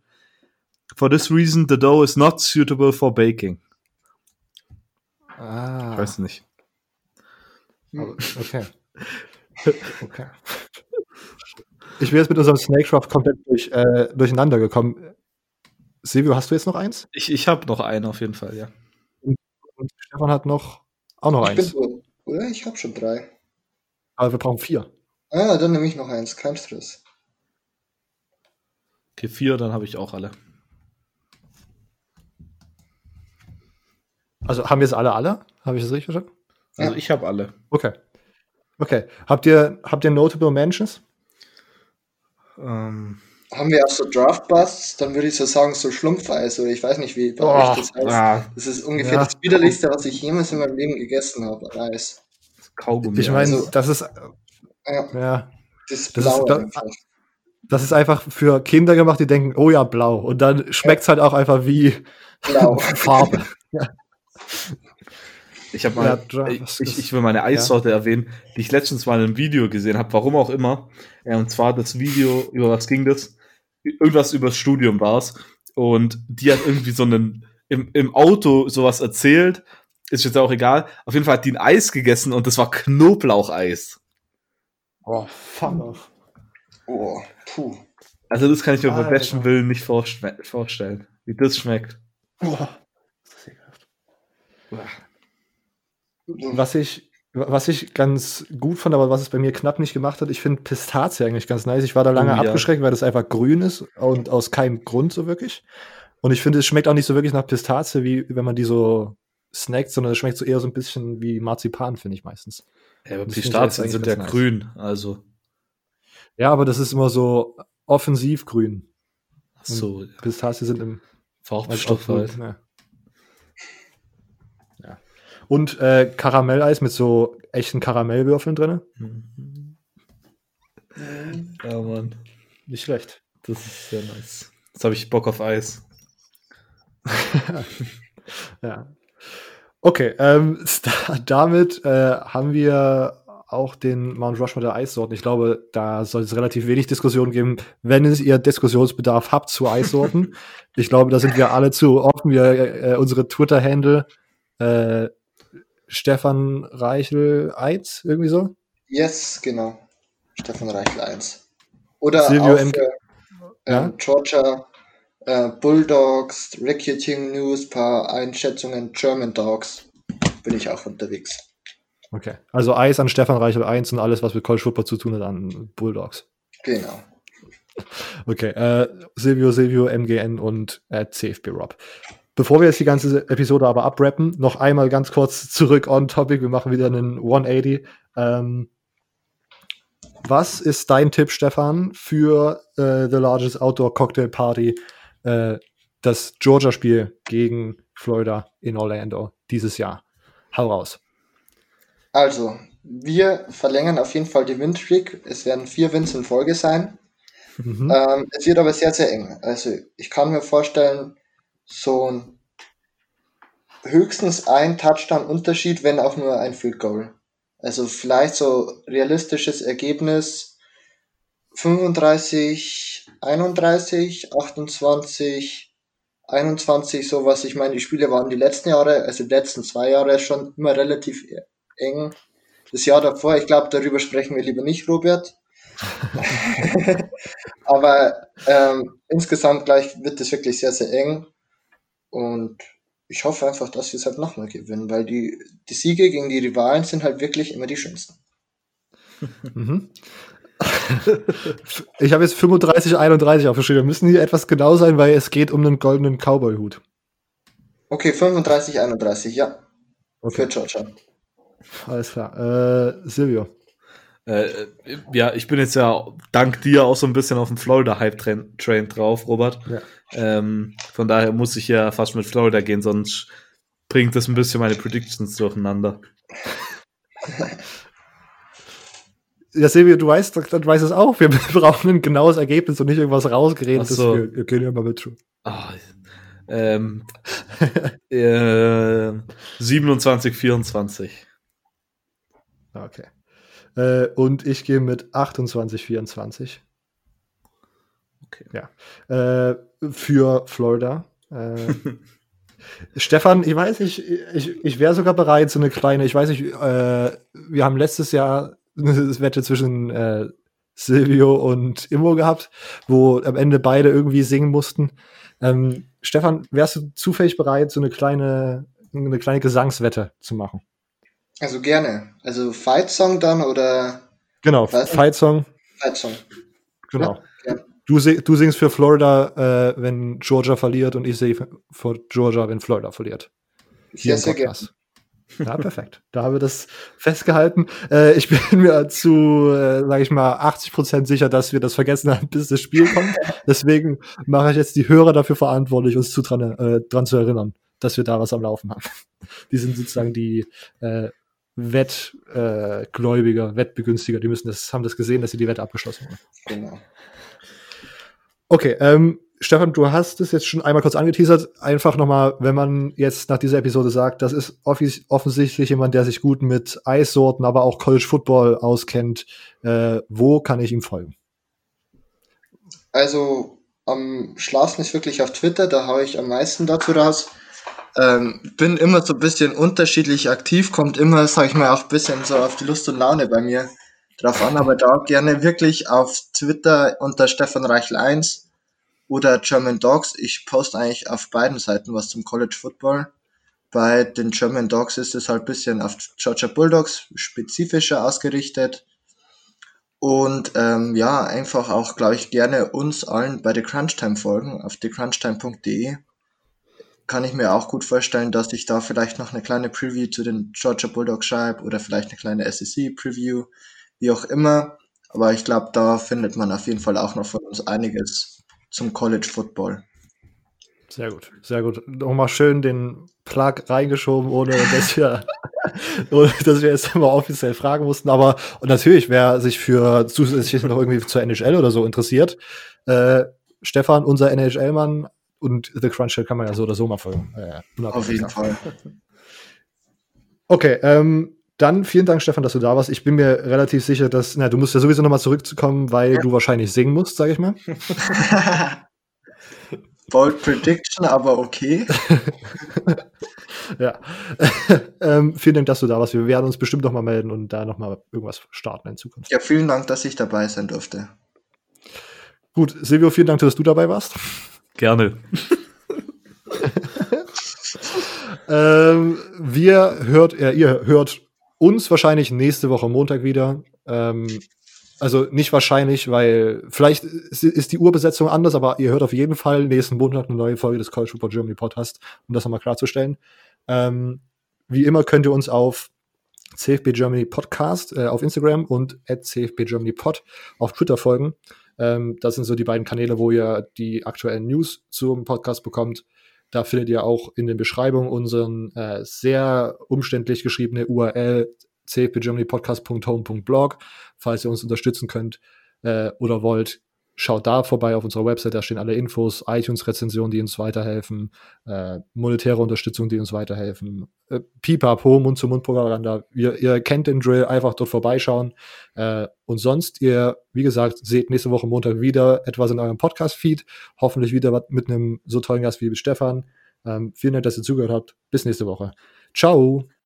For this reason, the dough is not suitable for baking. Ah, Ich weiß nicht. aber- okay. okay. Ich bin jetzt mit unserem Snake Craft komplett durch, äh, durcheinander gekommen. Silvio, hast du jetzt noch eins? Ich, ich habe noch einen auf jeden Fall, ja. Und Stefan hat noch auch noch Ich bin eins. so, oder? Ich habe schon drei. Aber wir brauchen vier. Ah, dann nehme ich noch eins, kein Stress. Okay, vier, dann habe ich auch alle. Also haben wir jetzt alle alle? Habe ich das richtig verstanden? Also Ja. ich habe alle. Okay. Okay. Habt ihr, habt ihr Notable Mentions? Ähm, Haben wir auch so Draft-Busts, dann würde ich so sagen, so Schlumpfeis oder ich weiß nicht, wie bei Oh, euch das heißt. ah, Das ist ungefähr Ja. das widerlichste, was ich jemals in meinem Leben gegessen habe Eis. Kaugummi. Ich meine, also- das ist Ja, ja, das ist Das ist blau da- einfach. das ist einfach für Kinder gemacht, die denken, oh ja, blau. Und dann schmeckt's halt auch einfach wie Blau. Farbe. Ich habe Ja, mal, Dra- ich, ich, will meine Eissorte erwähnen, die ich letztens mal in einem Video gesehen habe, warum auch immer. Ja, und zwar das Video, über was ging das? Irgendwas übers Studium war's. Und die hat irgendwie so einen, im, im Auto sowas erzählt. Ist jetzt auch egal. Auf jeden Fall hat die ein Eis gegessen und das war Knoblaucheis. Oh, fuck off. Oh, puh. Also das kann ich mir bei Alter. besten Willen nicht vorstellen, wie das schmeckt. Boah. Das ist ekelhaft. Was ich, was ich ganz gut fand, aber was es bei mir knapp nicht gemacht hat, ich finde Pistazie eigentlich ganz nice. Ich war da lange Oh, ja. abgeschreckt, weil das einfach grün ist und aus keinem Grund so wirklich. Und ich finde, es schmeckt auch nicht so wirklich nach Pistazie, wie wenn man die so snackt, sondern es schmeckt so eher so ein bisschen wie Marzipan, finde ich meistens. Ja, aber Pistazien sind ja ganz grün, also. Ja, aber das ist immer so offensiv grün. Ach so, Pistazien sind im auch halt. ja. ja. Und äh, Karamelleis mit so echten Karamellwürfeln drin. Mhm. Ja, Mann. Nicht schlecht. Das ist sehr nice. Jetzt habe ich Bock auf Eis. Ja. Okay, ähm, da, damit äh, haben wir auch den Mount Rushmore der Eissorten. Ich glaube, da soll es relativ wenig Diskussion geben, wenn es ihr Diskussionsbedarf habt zu Eissorten. ich glaube, da sind wir alle zu offen. Wir, äh, unsere Twitter-Handle äh, Stefan Reichel 1, irgendwie so. Yes, genau. Stefan Reichel 1. Oder Silvio auch für Ja? ähm, Georgia äh, Bulldogs, Recruiting News, paar Einschätzungen German Dogs. Bin ich auch unterwegs. Okay. Also Eis an Stefan Reichel 1 und alles, was mit College Football zu tun hat, an Bulldogs. Genau. Okay, äh, Silvio, Silvio, MGN und äh, CFB Rob. Bevor wir jetzt die ganze Episode aber abrappen, noch einmal ganz kurz zurück on topic. Wir machen wieder einen 180. Ähm, was ist dein Tipp, Stefan, für äh, The Largest Outdoor Cocktail Party, äh, das Georgia-Spiel gegen Florida in Orlando dieses Jahr? Hau raus. Also, wir verlängern auf jeden Fall die Win-Streak. Es werden vier Wins in Folge sein. Mhm. Ähm, es wird aber sehr, sehr eng. Also, ich kann mir vorstellen, so ein höchstens ein Touchdown-Unterschied, wenn auch nur ein Field Goal. Also, vielleicht so realistisches Ergebnis 35, 31, 28, 21, sowas. Ich meine, die Spiele waren die letzten Jahre, also die letzten zwei Jahre schon immer relativ eng. Das Jahr davor, ich glaube, darüber sprechen wir lieber nicht, Robert. Aber ähm, insgesamt gleich wird es wirklich sehr, sehr eng. Und ich hoffe einfach, dass wir es halt nochmal gewinnen, weil die, die Siege gegen die Rivalen sind halt wirklich immer die schönsten. Mhm. ich habe jetzt 35, 31 aufgeschrieben. Wir müssen hier etwas genau sein, weil es geht um einen goldenen Cowboy-Hut. Okay, 35, 31, ja. Okay. Für Georgia. Alles klar. Äh, Silvio. Äh, ja, ich bin jetzt ja dank dir auch so ein bisschen auf dem Florida-Hype-Train drauf, Robert. Ja. Ähm, von daher muss ich ja fast mit Florida gehen, sonst bringt das ein bisschen meine Predictions durcheinander. Ja, Silvio, du weißt, du weißt es auch. Wir brauchen ein genaues Ergebnis und nicht irgendwas rausgeredet. So. Wir, wir gehen ja mal mit. Oh, ähm, äh, 27, 24. Okay. Äh, und ich gehe mit 28, 24. Okay. Ja. Äh, für Florida. Äh, Stefan, ich weiß nicht, ich, ich wäre sogar bereit, so eine kleine, ich weiß nicht, äh, wir haben letztes Jahr eine Wette zwischen äh, Silvio und Immo gehabt, wo am Ende beide irgendwie singen mussten. Ähm, Stefan, wärst du zufällig bereit, so eine kleine, eine kleine Gesangswette zu machen? Also gerne. Also Fight Song dann oder? Genau, Fight Song. Fight Song. Genau. Ja, Du, du, singst für Florida, äh, wenn Georgia verliert und ich sehe für Georgia, wenn Florida verliert. Hier sehr, sehr gerne. Ja, perfekt. Da haben wir das festgehalten. Äh, ich bin mir zu, äh, sage ich mal, 80 Prozent sicher, dass wir das vergessen haben, bis das Spiel kommt. Deswegen mache ich jetzt die Hörer dafür verantwortlich, uns zu dran, äh, dran zu erinnern, dass wir da was am Laufen haben. Die sind sozusagen die äh, Wettgläubiger, äh, Wettbegünstiger. Die müssen das, haben das gesehen, dass sie die Wette abgeschlossen haben. Genau. Okay, ähm, Stefan, du hast es jetzt schon einmal kurz angeteasert. Einfach nochmal, wenn man jetzt nach dieser Episode sagt, das ist offensichtlich jemand, der sich gut mit Eissorten, aber auch College Football auskennt. Äh, wo kann ich ihm folgen? Also am schlafsten ist wirklich auf Twitter, da haue ich am meisten dazu raus. Ähm, bin immer so ein bisschen unterschiedlich aktiv, kommt immer, sag ich mal, auch ein bisschen so auf die Lust und Laune bei mir drauf an, aber da gerne wirklich auf Twitter unter Stefan Reichel 1 oder German Dogs. Ich poste eigentlich auf beiden Seiten was zum College Football. Bei den German Dogs ist es halt bisschen auf Georgia Bulldogs spezifischer ausgerichtet. Und ähm, ja, einfach auch, glaube ich, gerne uns allen bei The Crunchtime folgen auf thecrunchtime.de. Kann ich mir auch gut vorstellen, dass ich da vielleicht noch eine kleine Preview zu den Georgia Bulldogs schreibe oder vielleicht eine kleine SEC-Preview, wie auch immer. Aber ich glaube, da findet man auf jeden Fall auch noch von uns einiges zum College Football. Sehr gut, sehr gut. Nochmal schön den Plug reingeschoben, ohne dass wir, ohne dass wir jetzt immer offiziell fragen mussten. Aber und natürlich, wer sich für zusätzlich noch irgendwie zur NHL oder so interessiert, äh, Stefan, unser NHL-Mann und The Crunch kann man ja so oder so mal folgen. Äh, Auf jeden Fall. Okay, ähm, dann vielen Dank, Stefan, dass du da warst. Ich bin mir relativ sicher, dass, na, du musst ja sowieso nochmal zurückkommen, weil ja. du wahrscheinlich singen musst, sag ich mal. Bold Prediction, aber okay. ja. ähm, vielen Dank, dass du da warst. Wir werden uns bestimmt nochmal melden und da nochmal irgendwas starten in Zukunft. Ja, vielen Dank, dass ich dabei sein durfte. Gut, Silvio, vielen Dank, dass du dabei warst. Gerne. ähm, wir hört, äh, ihr hört uns wahrscheinlich nächste Woche Montag wieder. Ähm, also nicht wahrscheinlich, weil vielleicht ist die Urbesetzung anders, aber ihr hört auf jeden Fall nächsten Montag eine neue Folge des College Football Germany Podcast, um das nochmal klarzustellen. Ähm, wie immer könnt ihr uns auf CFB Germany Podcast äh, auf Instagram und at CFB Germany Pod auf Twitter folgen. Ähm, das sind so die beiden Kanäle, wo ihr die aktuellen News zum Podcast bekommt. Da findet ihr auch in den Beschreibungen unseren äh, sehr umständlich geschriebene URL cfpgermanypodcast.home.blog, falls ihr uns unterstützen könnt äh, oder wollt. Schaut da vorbei auf unserer Website, da stehen alle Infos, iTunes-Rezensionen, die uns weiterhelfen, äh, monetäre Unterstützung, die uns weiterhelfen, äh, Pipapo, Mund-zu-Mund-Propaganda. Ihr, ihr kennt den Drill, einfach dort vorbeischauen. Äh, und sonst, ihr, wie gesagt, seht nächste Woche Montag wieder etwas in eurem Podcast-Feed. Hoffentlich wieder mit einem so tollen Gast wie Stefan. Ähm, vielen Dank, dass ihr zugehört habt. Bis nächste Woche. Ciao.